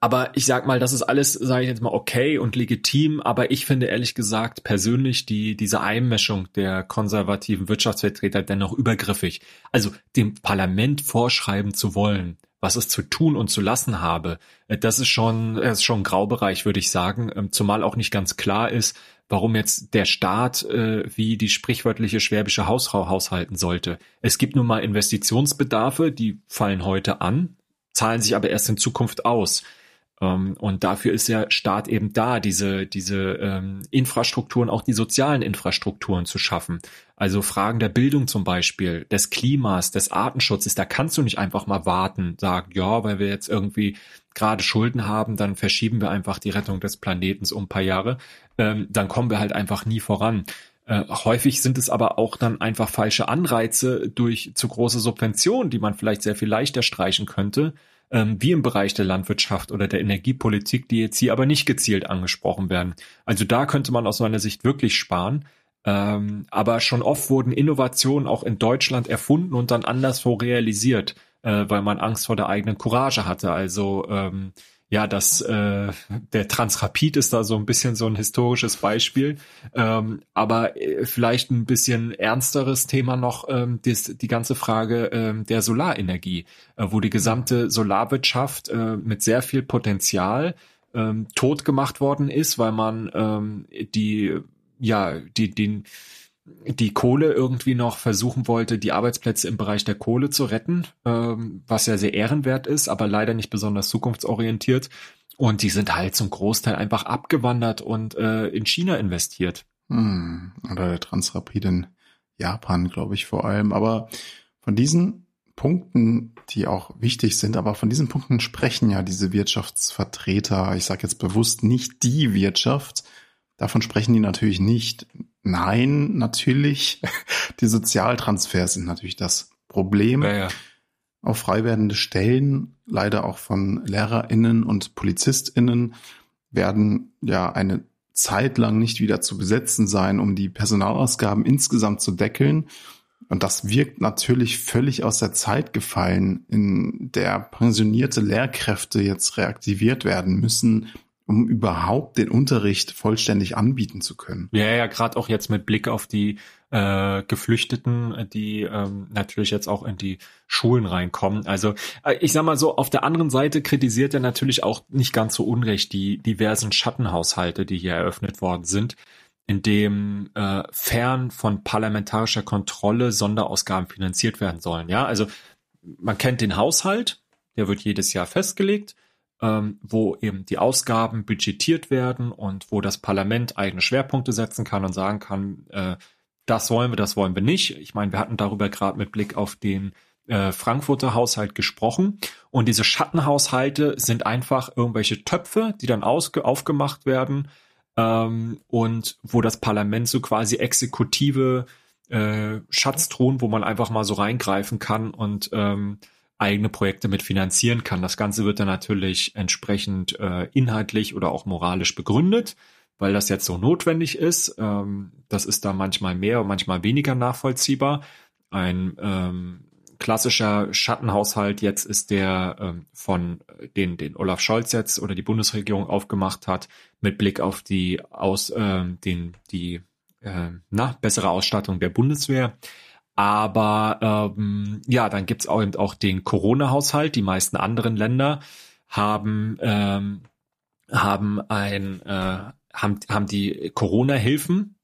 Aber ich sag mal, das ist alles, sage ich jetzt mal, okay und legitim. Aber ich finde ehrlich gesagt persönlich die diese Einmischung der konservativen Wirtschaftsvertreter dennoch übergriffig. Also dem Parlament vorschreiben zu wollen, was es zu tun und zu lassen habe, äh, das ist schon, das ist schon ein Graubereich, würde ich sagen. Ähm, zumal auch nicht ganz klar ist, warum jetzt der Staat äh, wie die sprichwörtliche schwäbische Hausfrau haushalten sollte. Es gibt nun mal Investitionsbedarfe, die fallen heute an, zahlen sich aber erst in Zukunft aus. Ähm, und dafür ist der Staat eben da, diese, diese ähm, Infrastrukturen, auch die sozialen Infrastrukturen zu schaffen. Also Fragen der Bildung zum Beispiel, des Klimas, des Artenschutzes, da kannst du nicht einfach mal warten, sagen, ja, weil wir jetzt irgendwie gerade Schulden haben, dann verschieben wir einfach die Rettung des Planetens um ein paar Jahre. Ähm, dann kommen wir halt einfach nie voran. Äh, häufig sind es aber auch dann einfach falsche Anreize durch zu große Subventionen, die man vielleicht sehr viel leichter streichen könnte ähm, wie im Bereich der Landwirtschaft oder der Energiepolitik, die jetzt hier aber nicht gezielt angesprochen werden. Also da könnte man aus meiner Sicht wirklich sparen. Ähm, aber schon oft wurden Innovationen auch in Deutschland erfunden und dann anderswo realisiert, äh, weil man Angst vor der eigenen Courage hatte. Also ähm, ja, das äh, der Transrapid ist da so ein bisschen so ein historisches Beispiel, ähm, aber äh, vielleicht ein bisschen ernsteres Thema noch ähm, das, die ganze Frage ähm, der Solarenergie, äh, wo die gesamte Solarwirtschaft äh, mit sehr viel Potenzial ähm, tot gemacht worden ist, weil man ähm, die ja die den die Kohle irgendwie noch versuchen wollte, die Arbeitsplätze im Bereich der Kohle zu retten, ähm, was ja sehr ehrenwert ist, aber leider nicht besonders zukunftsorientiert. Und die sind halt zum Großteil einfach abgewandert und äh, in China investiert. Hm, oder der Transrapid in Japan, glaube ich, vor allem. Aber von diesen Punkten, die auch wichtig sind, aber von diesen Punkten sprechen ja diese Wirtschaftsvertreter, ich sage jetzt bewusst nicht die Wirtschaft, davon sprechen die natürlich nicht. Nein, natürlich. Die Sozialtransfers sind natürlich das Problem. Ja, ja. Auf frei werdende Stellen, leider auch von LehrerInnen und PolizistInnen, werden ja eine Zeit lang nicht wieder zu besetzen sein, um die Personalausgaben insgesamt zu deckeln. Und das wirkt natürlich völlig aus der Zeit gefallen, in der pensionierte Lehrkräfte jetzt reaktiviert werden müssen, um überhaupt den Unterricht vollständig anbieten zu können. Ja, ja, gerade auch jetzt mit Blick auf die äh, Geflüchteten, die ähm, natürlich jetzt auch in die Schulen reinkommen. Also äh, ich sag mal so, auf der anderen Seite kritisiert er natürlich auch nicht ganz so unrecht die diversen Schattenhaushalte, die hier eröffnet worden sind, in dem äh, fern von parlamentarischer Kontrolle Sonderausgaben finanziert werden sollen. Ja, also man kennt den Haushalt, der wird jedes Jahr festgelegt ähm, wo eben die Ausgaben budgetiert werden und wo das Parlament eigene Schwerpunkte setzen kann und sagen kann, äh, das wollen wir, das wollen wir nicht. Ich meine, wir hatten darüber gerade mit Blick auf den äh, Frankfurter Haushalt gesprochen. Und diese Schattenhaushalte sind einfach irgendwelche Töpfe, die dann aufgemacht werden ähm, und wo das Parlament so quasi exekutive äh, Schatztruhen, wo man einfach mal so reingreifen kann und ähm, eigene Projekte mit finanzieren kann. Das Ganze wird dann natürlich entsprechend äh, inhaltlich oder auch moralisch begründet, weil das jetzt so notwendig ist. Ähm, das ist da manchmal mehr und manchmal weniger nachvollziehbar. Ein ähm, klassischer Schattenhaushalt jetzt ist der ähm, von den, den Olaf Scholz jetzt oder die Bundesregierung aufgemacht hat, mit Blick auf die aus äh, den die äh, na, bessere Ausstattung der Bundeswehr. Aber ähm, ja, dann gibt's auch auch den Corona-Haushalt. Die meisten anderen Länder haben ähm, haben ein äh, haben haben die Corona-Hilfen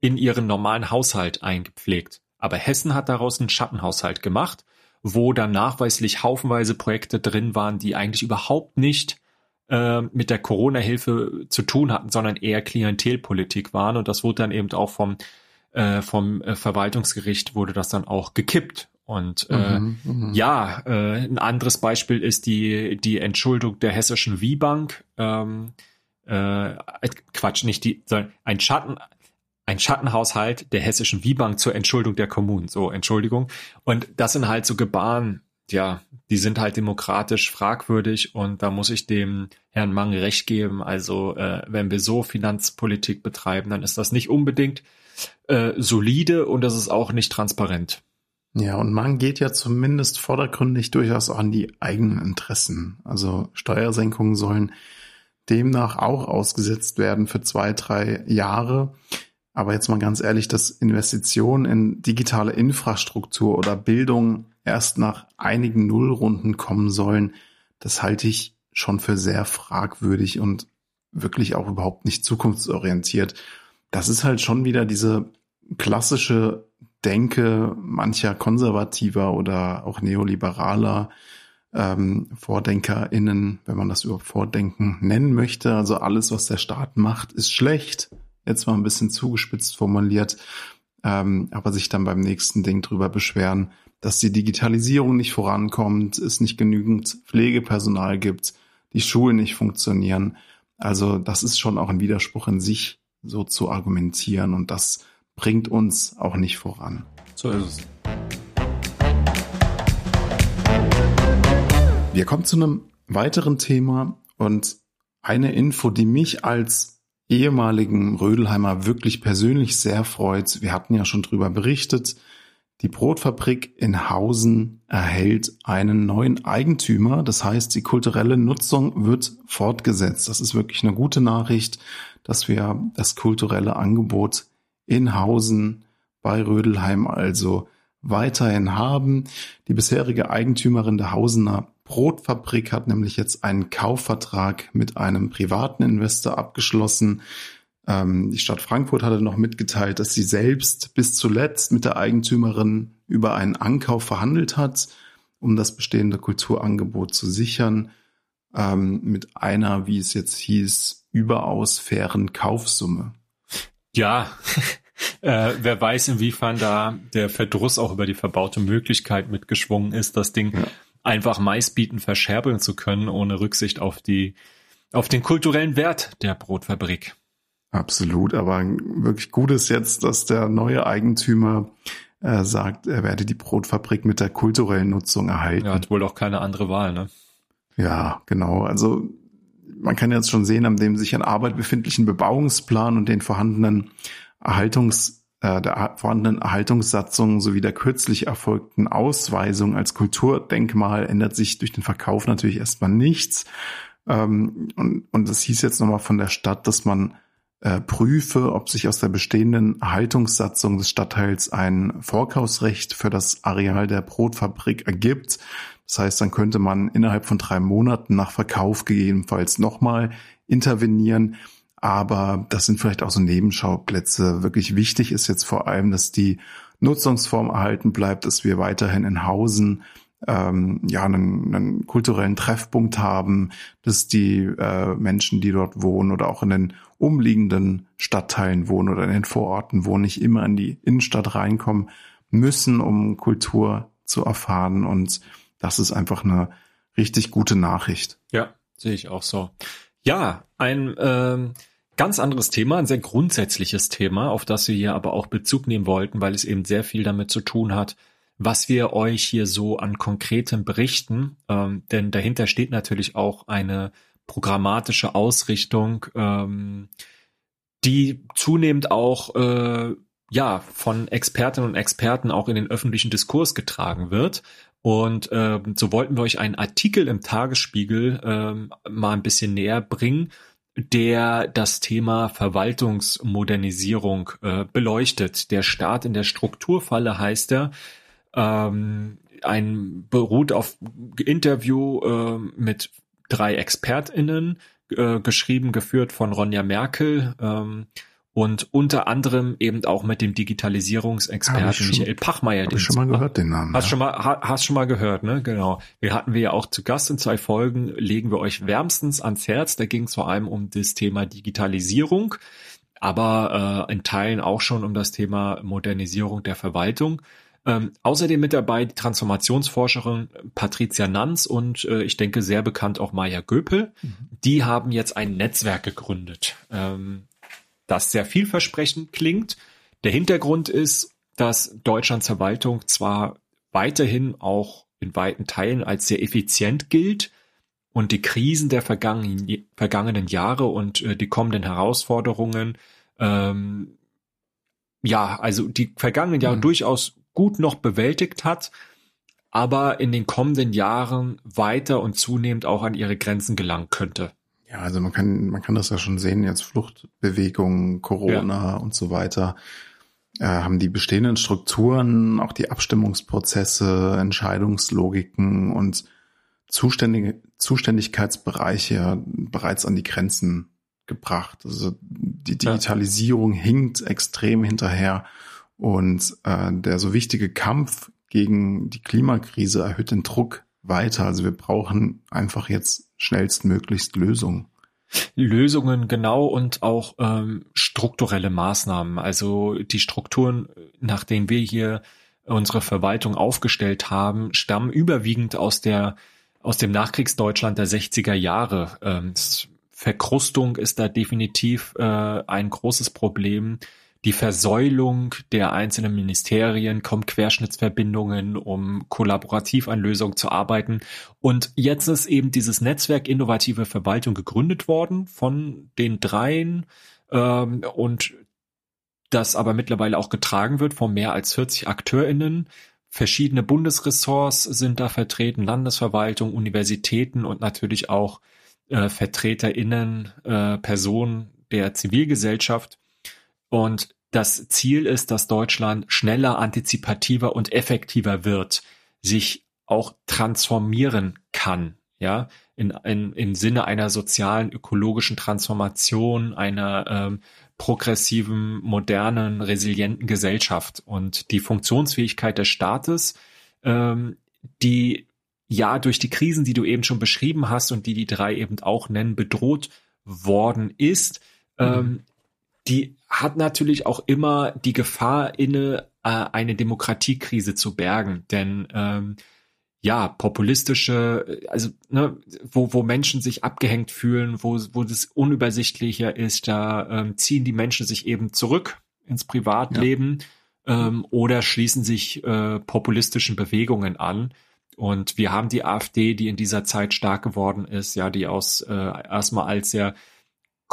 in ihren normalen Haushalt eingepflegt. Aber Hessen hat daraus einen Schattenhaushalt gemacht, wo dann nachweislich haufenweise Projekte drin waren, die eigentlich überhaupt nicht äh, mit der Corona-Hilfe zu tun hatten, sondern eher Klientelpolitik waren. Und das wurde dann eben auch vom äh, vom äh, Verwaltungsgericht wurde das dann auch gekippt. Und äh, mhm, mh. ja, äh, ein anderes Beispiel ist die, die Entschuldung der hessischen Wiebank. Ähm, äh, Quatsch, nicht die, sondern ein Schatten, ein Schattenhaushalt der hessischen Wiebank zur Entschuldung der Kommunen. So, Entschuldigung. Und das sind halt so Gebaren, ja, die sind halt demokratisch fragwürdig und da muss ich dem Herrn Mang recht geben. Also, äh, wenn wir so Finanzpolitik betreiben, dann ist das nicht unbedingt äh, solide und das ist auch nicht transparent. Ja, und man geht ja zumindest vordergründig durchaus an die eigenen Interessen. Also Steuersenkungen sollen demnach auch ausgesetzt werden für zwei, drei Jahre. Aber jetzt mal ganz ehrlich, dass Investitionen in digitale Infrastruktur oder Bildung erst nach einigen Nullrunden kommen sollen, das halte ich schon für sehr fragwürdig und wirklich auch überhaupt nicht zukunftsorientiert das ist halt schon wieder diese klassische Denke mancher konservativer oder auch neoliberaler ähm, VordenkerInnen, wenn man das überhaupt Vordenken nennen möchte. Also alles, was der Staat macht, ist schlecht. Jetzt mal ein bisschen zugespitzt formuliert, ähm, aber sich dann beim nächsten Ding drüber beschweren, dass die Digitalisierung nicht vorankommt, es nicht genügend Pflegepersonal gibt, die Schulen nicht funktionieren. Also das ist schon auch ein Widerspruch in sich, so zu argumentieren und das bringt uns auch nicht voran. So ist es. Wir kommen zu einem weiteren Thema und eine Info, die mich als ehemaligen Rödelheimer wirklich persönlich sehr freut. Wir hatten ja schon drüber berichtet. Die Brotfabrik in Hausen erhält einen neuen Eigentümer. Das heißt, die kulturelle Nutzung wird fortgesetzt. Das ist wirklich eine gute Nachricht dass wir das kulturelle Angebot in Hausen bei Rödelheim also weiterhin haben. Die bisherige Eigentümerin der Hausener Brotfabrik hat nämlich jetzt einen Kaufvertrag mit einem privaten Investor abgeschlossen. Ähm, die Stadt Frankfurt hatte noch mitgeteilt, dass sie selbst bis zuletzt mit der Eigentümerin über einen Ankauf verhandelt hat, um das bestehende Kulturangebot zu sichern, ähm, mit einer, wie es jetzt hieß, überaus fairen Kaufsumme. Ja, äh, wer weiß, inwiefern da der Verdruss auch über die verbaute Möglichkeit mitgeschwungen ist, das Ding ja. einfach meistbieten verscherbeln zu können, ohne Rücksicht auf die, auf den kulturellen Wert der Brotfabrik. Absolut, aber wirklich gut ist jetzt, dass der neue Eigentümer äh, sagt, er werde die Brotfabrik mit der kulturellen Nutzung erhalten. Er hat wohl auch keine andere Wahl, ne? Ja, genau. Also man kann jetzt schon sehen, an dem sich in Arbeit befindlichen Bebauungsplan und den vorhandenen Erhaltungs, äh, der vorhandenen Erhaltungssatzung sowie der kürzlich erfolgten Ausweisung als Kulturdenkmal ändert sich durch den Verkauf natürlich erstmal nichts. Ähm, und, und das hieß jetzt nochmal von der Stadt, dass man äh, prüfe, ob sich aus der bestehenden Haltungssatzung des Stadtteils ein Vorkaufsrecht für das Areal der Brotfabrik ergibt. Das heißt, dann könnte man innerhalb von drei Monaten nach Verkauf gegebenenfalls nochmal intervenieren. Aber das sind vielleicht auch so Nebenschauplätze. Wirklich wichtig ist jetzt vor allem, dass die Nutzungsform erhalten bleibt, dass wir weiterhin in Hausen ähm, ja einen, einen kulturellen Treffpunkt haben, dass die äh, Menschen, die dort wohnen oder auch in den umliegenden Stadtteilen wohnen oder in den Vororten wohnen, nicht immer in die Innenstadt reinkommen müssen, um Kultur zu erfahren. Und das ist einfach eine richtig gute Nachricht. Ja, sehe ich auch so. Ja, ein ähm, ganz anderes Thema, ein sehr grundsätzliches Thema, auf das wir hier aber auch Bezug nehmen wollten, weil es eben sehr viel damit zu tun hat, was wir euch hier so an konkretem berichten. Ähm, denn dahinter steht natürlich auch eine programmatische Ausrichtung, ähm, die zunehmend auch äh, ja von Expertinnen und Experten auch in den öffentlichen Diskurs getragen wird. Und äh, so wollten wir euch einen Artikel im Tagesspiegel äh, mal ein bisschen näher bringen, der das Thema Verwaltungsmodernisierung äh, beleuchtet. Der Staat in der Strukturfalle heißt er. Ähm, ein beruht auf Interview äh, mit drei ExpertInnen, äh, geschrieben, geführt von Ronja Merkel ähm, und unter anderem eben auch mit dem Digitalisierungsexperten Michael Pachmeier. Hab ich schon mal gehört, den Namen. Hast ja. schon mal, hast schon mal gehört, ne? Genau. Wir hatten wir ja auch zu Gast in zwei Folgen, legen wir euch wärmstens ans Herz. Da ging es vor allem um das Thema Digitalisierung, aber äh, in Teilen auch schon um das Thema Modernisierung der Verwaltung. Ähm, außerdem mit dabei die Transformationsforscherin Patricia Nanz und äh, ich denke sehr bekannt auch Maya Göpel. Mhm. Die haben jetzt ein Netzwerk gegründet, ähm, das sehr vielversprechend klingt. Der Hintergrund ist, dass Deutschlands Verwaltung zwar weiterhin auch in weiten Teilen als sehr effizient gilt und die Krisen der vergangenen, vergangenen Jahre und äh, die kommenden Herausforderungen ähm, ja, also die vergangenen Jahre mhm. durchaus gut noch bewältigt hat, aber in den kommenden Jahren weiter und zunehmend auch an ihre Grenzen gelangen könnte. Ja, also man kann, man kann das ja schon sehen, jetzt Fluchtbewegungen, Corona ja. und so weiter, äh, haben die bestehenden Strukturen, auch die Abstimmungsprozesse, Entscheidungslogiken und zuständige, Zuständigkeitsbereiche bereits an die Grenzen gebracht. Also die Digitalisierung ja. hinkt extrem hinterher und äh, der so wichtige Kampf gegen die Klimakrise erhöht den Druck weiter. Also wir brauchen einfach jetzt schnellstmöglichst Lösungen. Lösungen genau und auch ähm, strukturelle Maßnahmen. Also die Strukturen, nach denen wir hier unsere Verwaltung aufgestellt haben, stammen überwiegend aus der aus dem Nachkriegsdeutschland der 60er Jahre. Ähm, Verkrustung ist da definitiv äh, ein großes Problem die Versäulung der einzelnen Ministerien, kommt Querschnittsverbindungen, um kollaborativ an Lösungen zu arbeiten. Und jetzt ist eben dieses Netzwerk Innovative Verwaltung gegründet worden von den dreien ähm, und das aber mittlerweile auch getragen wird von mehr als 40 AkteurInnen. Verschiedene Bundesressorts sind da vertreten, Landesverwaltung, Universitäten und natürlich auch äh, VertreterInnen, äh, Personen der Zivilgesellschaft. Und das Ziel ist, dass Deutschland schneller, antizipativer und effektiver wird, sich auch transformieren kann, ja, in, in, im Sinne einer sozialen, ökologischen Transformation, einer ähm, progressiven, modernen, resilienten Gesellschaft. Und die Funktionsfähigkeit des Staates, ähm, die ja durch die Krisen, die du eben schon beschrieben hast und die die drei eben auch nennen, bedroht worden ist, mhm. ähm, die hat natürlich auch immer die Gefahr inne, äh, eine Demokratiekrise zu bergen. Denn ähm, ja, populistische, also ne, wo, wo Menschen sich abgehängt fühlen, wo, wo das unübersichtlicher ist, da ähm, ziehen die Menschen sich eben zurück ins Privatleben ja. ähm, oder schließen sich äh, populistischen Bewegungen an. Und wir haben die AfD, die in dieser Zeit stark geworden ist, ja, die aus äh, erstmal als sehr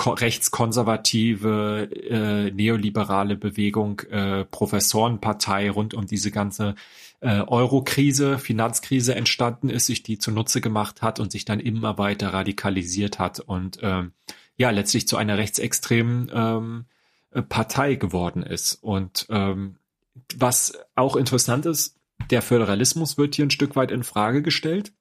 rechtskonservative, äh, neoliberale Bewegung, äh, Professorenpartei rund um diese ganze äh, Euro-Krise, Finanzkrise entstanden ist, sich die zunutze gemacht hat und sich dann immer weiter radikalisiert hat und ähm, ja letztlich zu einer rechtsextremen ähm, Partei geworden ist. Und ähm, was auch interessant ist, der Föderalismus wird hier ein Stück weit in Frage gestellt.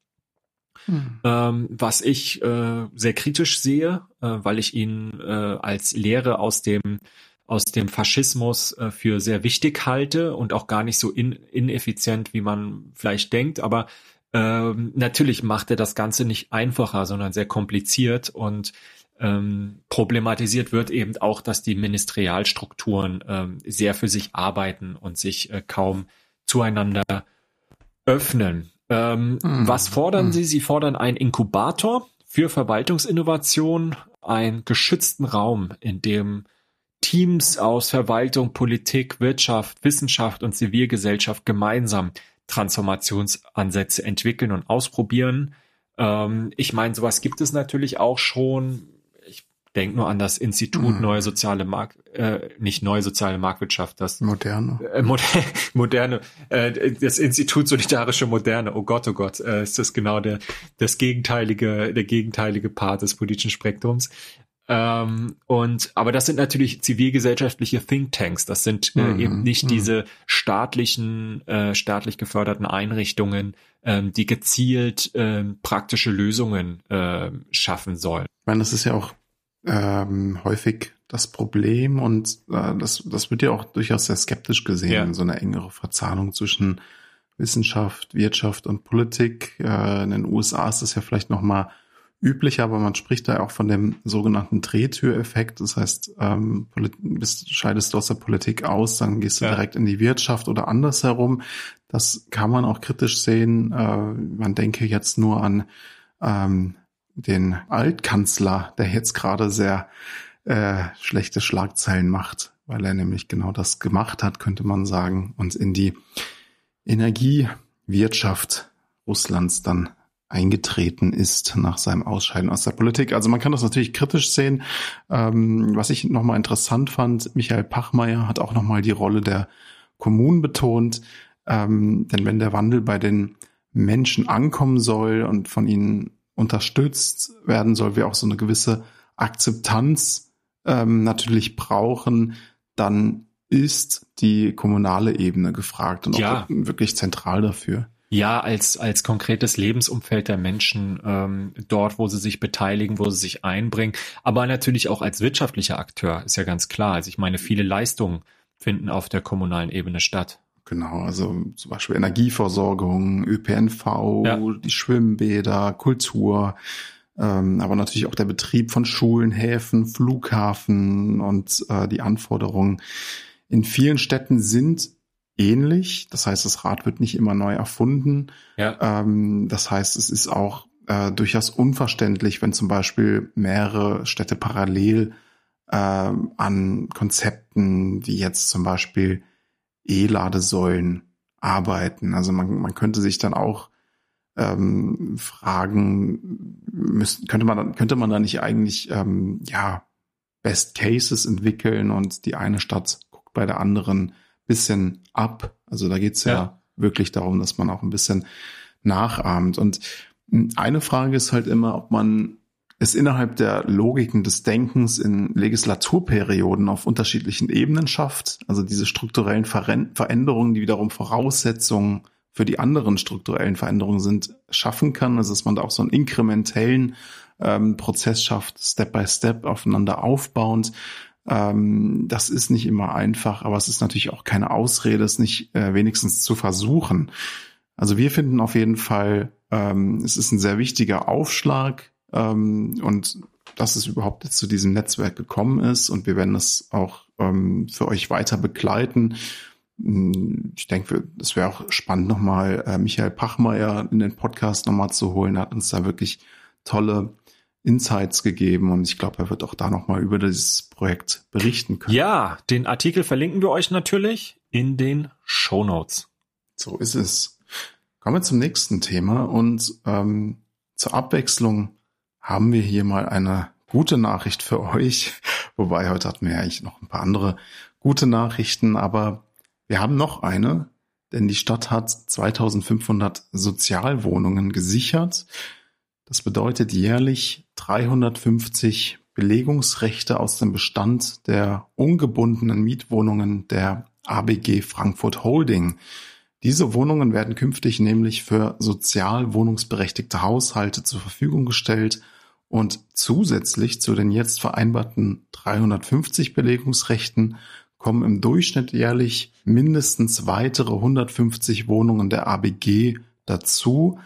Hm. Ähm, was ich äh, sehr kritisch sehe, äh, weil ich ihn äh, als Lehre aus dem aus dem Faschismus äh, für sehr wichtig halte und auch gar nicht so in, ineffizient, wie man vielleicht denkt. Aber ähm, natürlich macht er das Ganze nicht einfacher, sondern sehr kompliziert und ähm, problematisiert wird eben auch, dass die Ministerialstrukturen ähm, sehr für sich arbeiten und sich äh, kaum zueinander öffnen. Ähm, mhm. Was fordern mhm. Sie? Sie fordern einen Inkubator für Verwaltungsinnovation, einen geschützten Raum, in dem Teams aus Verwaltung, Politik, Wirtschaft, Wissenschaft und Zivilgesellschaft gemeinsam Transformationsansätze entwickeln und ausprobieren. Ähm, ich meine, sowas gibt es natürlich auch schon Denk nur an das Institut mhm. Neue Soziale Markt, äh, nicht Neue Soziale Marktwirtschaft, das Moderne. Äh, Moder moderne, äh, das Institut Solidarische Moderne. Oh Gott, oh Gott, äh, ist das genau der das gegenteilige, der gegenteilige Part des politischen Spektrums. Ähm, und aber das sind natürlich zivilgesellschaftliche Thinktanks. Das sind äh, mhm. eben nicht mhm. diese staatlichen, äh, staatlich geförderten Einrichtungen, ähm, die gezielt äh, praktische Lösungen äh, schaffen sollen. Ich meine, das ist ja auch ähm, häufig das Problem und äh, das, das wird ja auch durchaus sehr skeptisch gesehen, ja. so eine engere Verzahnung zwischen Wissenschaft, Wirtschaft und Politik. Äh, in den USA ist das ja vielleicht noch mal üblicher, aber man spricht da auch von dem sogenannten Drehtüreffekt. Das heißt, ähm, bist, scheidest du aus der Politik aus, dann gehst du ja. direkt in die Wirtschaft oder andersherum. Das kann man auch kritisch sehen. Äh, man denke jetzt nur an ähm, den Altkanzler, der jetzt gerade sehr äh, schlechte Schlagzeilen macht, weil er nämlich genau das gemacht hat, könnte man sagen, und in die Energiewirtschaft Russlands dann eingetreten ist nach seinem Ausscheiden aus der Politik. Also man kann das natürlich kritisch sehen. Ähm, was ich nochmal interessant fand, Michael Pachmeier hat auch nochmal die Rolle der Kommunen betont. Ähm, denn wenn der Wandel bei den Menschen ankommen soll und von ihnen unterstützt werden soll, wir auch so eine gewisse Akzeptanz ähm, natürlich brauchen, dann ist die kommunale Ebene gefragt und ja. auch wirklich zentral dafür. Ja, als, als konkretes Lebensumfeld der Menschen, ähm, dort, wo sie sich beteiligen, wo sie sich einbringen, aber natürlich auch als wirtschaftlicher Akteur, ist ja ganz klar. Also ich meine, viele Leistungen finden auf der kommunalen Ebene statt. Genau, also zum Beispiel Energieversorgung, ÖPNV, ja. die Schwimmbäder, Kultur, ähm, aber natürlich auch der Betrieb von Schulen, Häfen, Flughafen und äh, die Anforderungen in vielen Städten sind ähnlich. Das heißt, das Rad wird nicht immer neu erfunden. Ja. Ähm, das heißt, es ist auch äh, durchaus unverständlich, wenn zum Beispiel mehrere Städte parallel äh, an Konzepten wie jetzt zum Beispiel E-Ladesäulen arbeiten. Also man, man könnte sich dann auch ähm, fragen, müsste, könnte man könnte man da nicht eigentlich ähm, ja Best Cases entwickeln und die eine Stadt guckt bei der anderen bisschen ab. Also da geht's ja, ja wirklich darum, dass man auch ein bisschen nachahmt. Und eine Frage ist halt immer, ob man es innerhalb der Logiken des Denkens in Legislaturperioden auf unterschiedlichen Ebenen schafft, also diese strukturellen Veränderungen, die wiederum Voraussetzungen für die anderen strukturellen Veränderungen sind, schaffen kann, also dass man da auch so einen inkrementellen ähm, Prozess schafft, Step by Step aufeinander aufbauend. Ähm, das ist nicht immer einfach, aber es ist natürlich auch keine Ausrede, es nicht äh, wenigstens zu versuchen. Also wir finden auf jeden Fall, ähm, es ist ein sehr wichtiger Aufschlag, ähm, und dass es überhaupt jetzt zu diesem Netzwerk gekommen ist und wir werden das auch ähm, für euch weiter begleiten. Hm, ich denke, es wäre auch spannend, nochmal äh, Michael Pachmeier in den Podcast nochmal zu holen. Er hat uns da wirklich tolle Insights gegeben und ich glaube, er wird auch da nochmal über dieses Projekt berichten können. Ja, den Artikel verlinken wir euch natürlich in den Show Notes. So ist es. Kommen wir zum nächsten Thema und ähm, zur Abwechslung haben wir hier mal eine gute Nachricht für euch. Wobei heute hatten wir ja eigentlich noch ein paar andere gute Nachrichten, aber wir haben noch eine, denn die Stadt hat 2500 Sozialwohnungen gesichert. Das bedeutet jährlich 350 Belegungsrechte aus dem Bestand der ungebundenen Mietwohnungen der ABG Frankfurt Holding. Diese Wohnungen werden künftig nämlich für sozial wohnungsberechtigte Haushalte zur Verfügung gestellt und zusätzlich zu den jetzt vereinbarten 350 Belegungsrechten kommen im Durchschnitt jährlich mindestens weitere 150 Wohnungen der ABG dazu.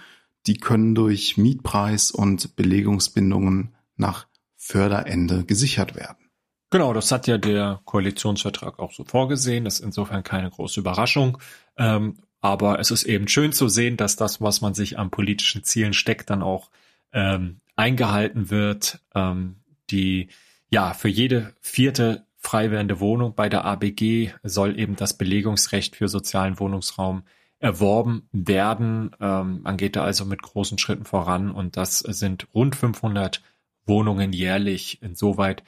Die können durch Mietpreis und Belegungsbindungen nach Förderende gesichert werden. Genau, das hat ja der Koalitionsvertrag auch so vorgesehen. Das ist insofern keine große Überraschung. Ähm, aber es ist eben schön zu sehen, dass das, was man sich an politischen Zielen steckt, dann auch ähm, eingehalten wird. Ähm, die, ja, für jede vierte frei werdende Wohnung bei der ABG soll eben das Belegungsrecht für sozialen Wohnungsraum erworben werden. Ähm, man geht da also mit großen Schritten voran und das sind rund 500 Wohnungen jährlich. Insoweit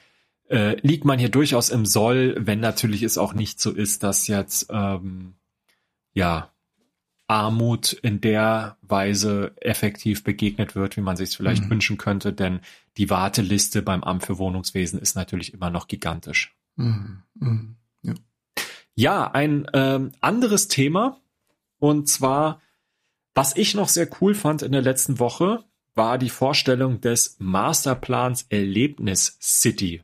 äh, liegt man hier durchaus im Soll, wenn natürlich es auch nicht so ist, dass jetzt ähm, ja Armut in der Weise effektiv begegnet wird, wie man sich es vielleicht mhm. wünschen könnte, denn die Warteliste beim Amt für Wohnungswesen ist natürlich immer noch gigantisch. Mhm. Mhm. Ja. ja. ein ähm, anderes Thema und zwar, was ich noch sehr cool fand in der letzten Woche, war die Vorstellung des Masterplans Erlebnis City.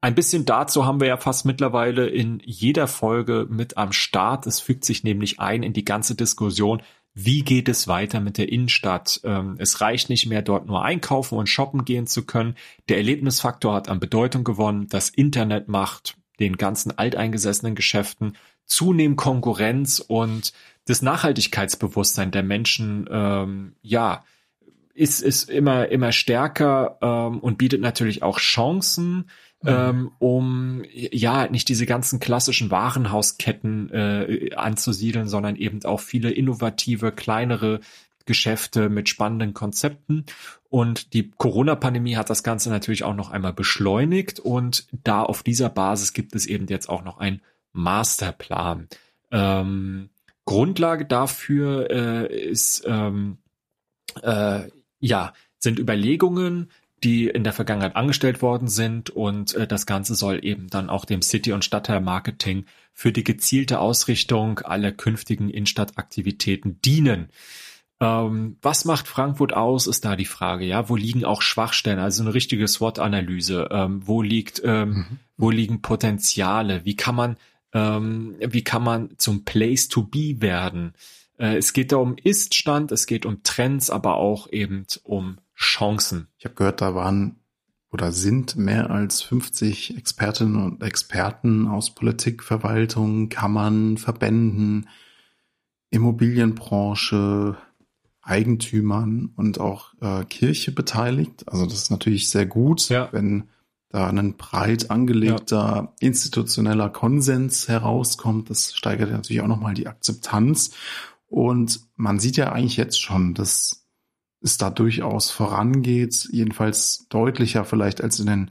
Ein bisschen dazu haben wir ja fast mittlerweile in jeder Folge mit am Start. Es fügt sich nämlich ein in die ganze Diskussion, wie geht es weiter mit der Innenstadt? Ähm, es reicht nicht mehr, dort nur einkaufen und shoppen gehen zu können. Der Erlebnisfaktor hat an Bedeutung gewonnen. Das Internet macht den ganzen alteingesessenen Geschäften zunehmend Konkurrenz und das Nachhaltigkeitsbewusstsein der Menschen, ähm, ja, ist, ist immer, immer stärker ähm, und bietet natürlich auch Chancen, mhm. ähm, um ja nicht diese ganzen klassischen Warenhausketten äh, anzusiedeln, sondern eben auch viele innovative, kleinere Geschäfte mit spannenden Konzepten. Und die Corona-Pandemie hat das Ganze natürlich auch noch einmal beschleunigt. Und da auf dieser Basis gibt es eben jetzt auch noch einen Masterplan. Ähm, Grundlage dafür äh, ist ähm, äh, ja, sind Überlegungen, die in der Vergangenheit angestellt worden sind und äh, das Ganze soll eben dann auch dem City- und Stadtteilmarketing für die gezielte Ausrichtung aller künftigen Innenstadtaktivitäten dienen. Ähm, was macht Frankfurt aus, ist da die Frage, ja, wo liegen auch Schwachstellen, also eine richtige SWOT-Analyse, ähm, wo liegt, ähm, mhm. wo liegen Potenziale, wie kann man, ähm, wie kann man zum Place to be werden? Äh, es geht da um Ist-Stand, es geht um Trends, aber auch eben um Chancen. Ich habe gehört, da waren oder sind mehr als 50 Expertinnen und Experten aus Politik, Verwaltung, Kammern, Verbänden, Immobilienbranche, Eigentümern und auch äh, Kirche beteiligt. Also das ist natürlich sehr gut, ja. wenn da ein breit angelegter ja. institutioneller Konsens herauskommt. Das steigert natürlich auch nochmal die Akzeptanz. Und man sieht ja eigentlich jetzt schon, dass es da durchaus vorangeht, jedenfalls deutlicher vielleicht als in den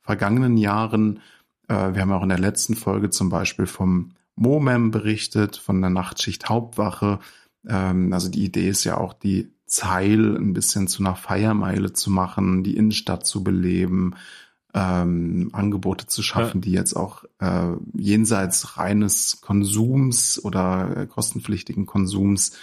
vergangenen Jahren. Äh, wir haben auch in der letzten Folge zum Beispiel vom MOMEM berichtet, von der Nachtschicht Hauptwache. Ähm, also die Idee ist ja auch, die Zeil ein bisschen zu einer Feiermeile zu machen, die Innenstadt zu beleben, ähm, Angebote zu schaffen, ja. die jetzt auch äh, jenseits reines Konsums oder äh, kostenpflichtigen Konsums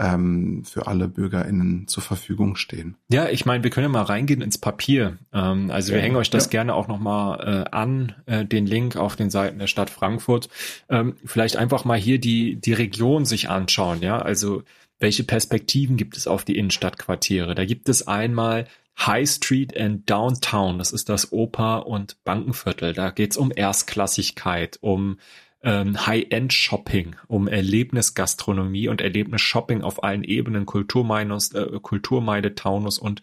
ähm, für alle BürgerInnen zur Verfügung stehen. Ja, ich meine, wir können ja mal reingehen ins Papier. Ähm, also wir ja, hängen euch das ja. gerne auch nochmal äh, an, äh, den Link auf den Seiten der Stadt Frankfurt. Ähm, vielleicht einfach mal hier die, die Region sich anschauen, ja, also welche Perspektiven gibt es auf die Innenstadtquartiere? Da gibt es einmal High Street and Downtown, das ist das Oper- und Bankenviertel. Da geht's um Erstklassigkeit, um ähm, High-End-Shopping, um Erlebnisgastronomie und Erlebnis-Shopping auf allen Ebenen, Kulturmeinus, äh, Kulturmeide, Taunus und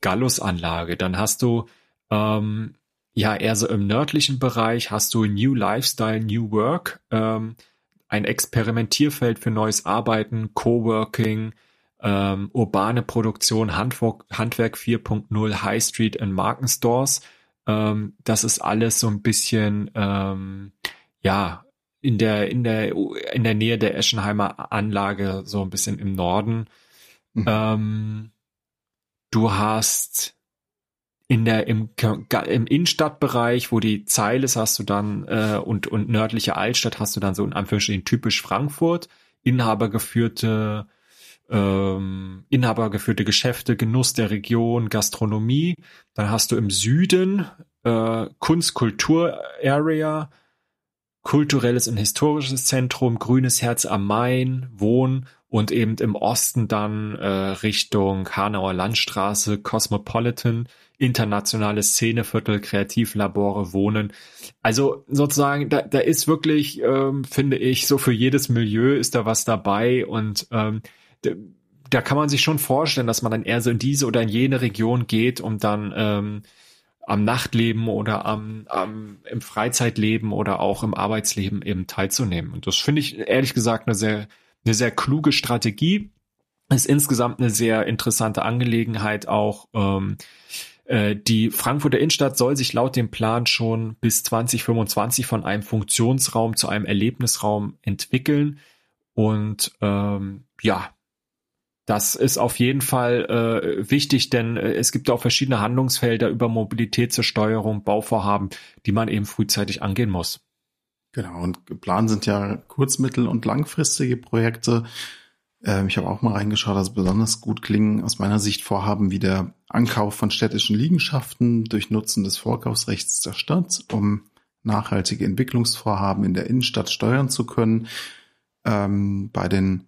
Gallus-Anlage. Dann hast du ähm, ja eher so im nördlichen Bereich hast du New Lifestyle, New Work, ähm, ein Experimentierfeld für neues Arbeiten, Coworking, ähm, urbane Produktion, Handwerk, Handwerk 4.0, High Street und Markenstores. Ähm, das ist alles so ein bisschen, ähm, ja, in der, in der, in der Nähe der Eschenheimer Anlage, so ein bisschen im Norden. Mhm. Ähm, du hast in der im, im Innenstadtbereich, wo die Zeil ist, hast du dann äh, und und nördliche Altstadt hast du dann so in Anführungsstrichen typisch Frankfurt, inhabergeführte ähm, inhabergeführte Geschäfte, Genuss der Region, Gastronomie. Dann hast du im Süden äh, Kunst-Kultur-Area, kulturelles und historisches Zentrum, grünes Herz am Main, Wohn und eben im Osten dann äh, Richtung Hanauer Landstraße, Cosmopolitan, internationale Szeneviertel, Kreativlabore, Wohnen. Also sozusagen, da, da ist wirklich, ähm, finde ich, so für jedes Milieu ist da was dabei und ähm, da kann man sich schon vorstellen, dass man dann eher so in diese oder in jene Region geht, um dann ähm, am Nachtleben oder am, am im Freizeitleben oder auch im Arbeitsleben eben teilzunehmen. Und das finde ich ehrlich gesagt eine sehr eine sehr kluge Strategie. Ist insgesamt eine sehr interessante Angelegenheit auch. Ähm, äh, die Frankfurter Innenstadt soll sich laut dem Plan schon bis 2025 von einem Funktionsraum zu einem Erlebnisraum entwickeln. Und ähm, ja, das ist auf jeden Fall äh, wichtig, denn äh, es gibt auch verschiedene Handlungsfelder über Mobilität zur Steuerung, Bauvorhaben, die man eben frühzeitig angehen muss. Genau, und geplant sind ja kurz-, mittel- und langfristige Projekte. Ähm, ich habe auch mal reingeschaut, dass besonders gut klingen aus meiner Sicht Vorhaben wie der Ankauf von städtischen Liegenschaften durch Nutzen des Vorkaufsrechts der Stadt, um nachhaltige Entwicklungsvorhaben in der Innenstadt steuern zu können. Ähm, bei den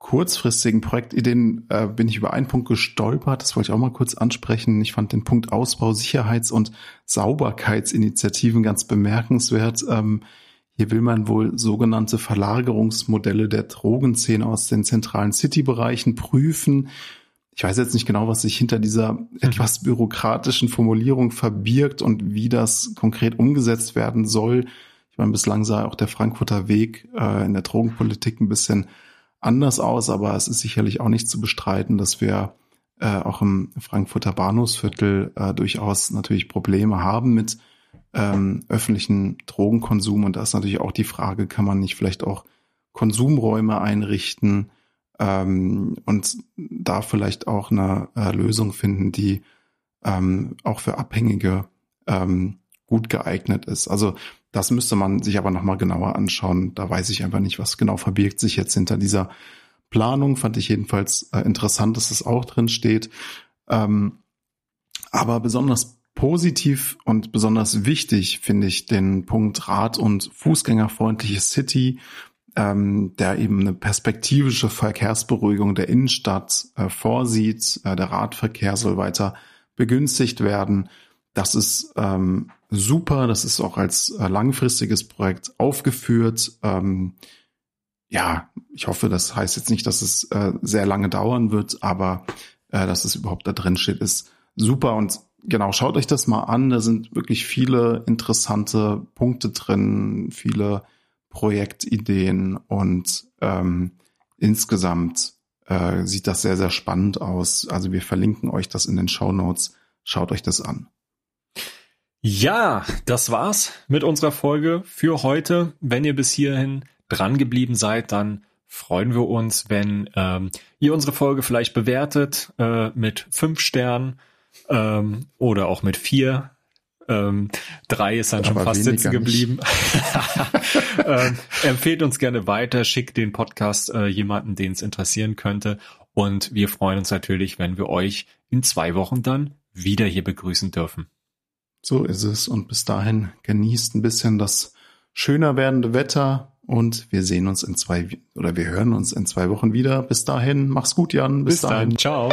kurzfristigen Projektideen äh, bin ich über einen Punkt gestolpert. Das wollte ich auch mal kurz ansprechen. Ich fand den Punkt Ausbau, Sicherheits- und Sauberkeitsinitiativen ganz bemerkenswert. Ähm, hier will man wohl sogenannte Verlagerungsmodelle der Drogenszene aus den zentralen City-Bereichen prüfen. Ich weiß jetzt nicht genau, was sich hinter dieser mhm. etwas bürokratischen Formulierung verbirgt und wie das konkret umgesetzt werden soll. Ich meine, bislang sah auch der Frankfurter Weg äh, in der Drogenpolitik ein bisschen anders aus, aber es ist sicherlich auch nicht zu bestreiten, dass wir äh, auch im Frankfurter Bahnhofsviertel äh, durchaus natürlich Probleme haben mit ähm, öffentlichen Drogenkonsum. Und da ist natürlich auch die Frage, kann man nicht vielleicht auch Konsumräume einrichten ähm, und da vielleicht auch eine äh, Lösung finden, die ähm, auch für Abhängige ähm, gut geeignet ist. Also das müsste man sich aber nochmal genauer anschauen. Da weiß ich einfach nicht, was genau verbirgt sich jetzt hinter dieser Planung. Fand ich jedenfalls äh, interessant, dass es auch drin steht. Ähm, aber besonders positiv und besonders wichtig finde ich den Punkt Rad- und Fußgängerfreundliche City, ähm, der eben eine perspektivische Verkehrsberuhigung der Innenstadt äh, vorsieht. Äh, der Radverkehr soll weiter begünstigt werden. Das ist ähm, super. Das ist auch als äh, langfristiges Projekt aufgeführt. Ähm, ja, ich hoffe, das heißt jetzt nicht, dass es äh, sehr lange dauern wird, aber äh, dass es überhaupt da drin steht, ist super. Und genau, schaut euch das mal an. Da sind wirklich viele interessante Punkte drin, viele Projektideen und ähm, insgesamt äh, sieht das sehr, sehr spannend aus. Also wir verlinken euch das in den Show Notes. Schaut euch das an. Ja, das war's mit unserer Folge für heute. Wenn ihr bis hierhin dran geblieben seid, dann freuen wir uns, wenn ähm, ihr unsere Folge vielleicht bewertet äh, mit fünf Sternen ähm, oder auch mit vier. Ähm, drei ist dann Aber schon fast sitzen geblieben. ähm, empfehlt uns gerne weiter, schickt den Podcast äh, jemanden, den es interessieren könnte. Und wir freuen uns natürlich, wenn wir euch in zwei Wochen dann wieder hier begrüßen dürfen. So ist es. Und bis dahin genießt ein bisschen das schöner werdende Wetter und wir sehen uns in zwei oder wir hören uns in zwei Wochen wieder. Bis dahin, mach's gut, Jan. Bis, bis dahin. Dann. Ciao.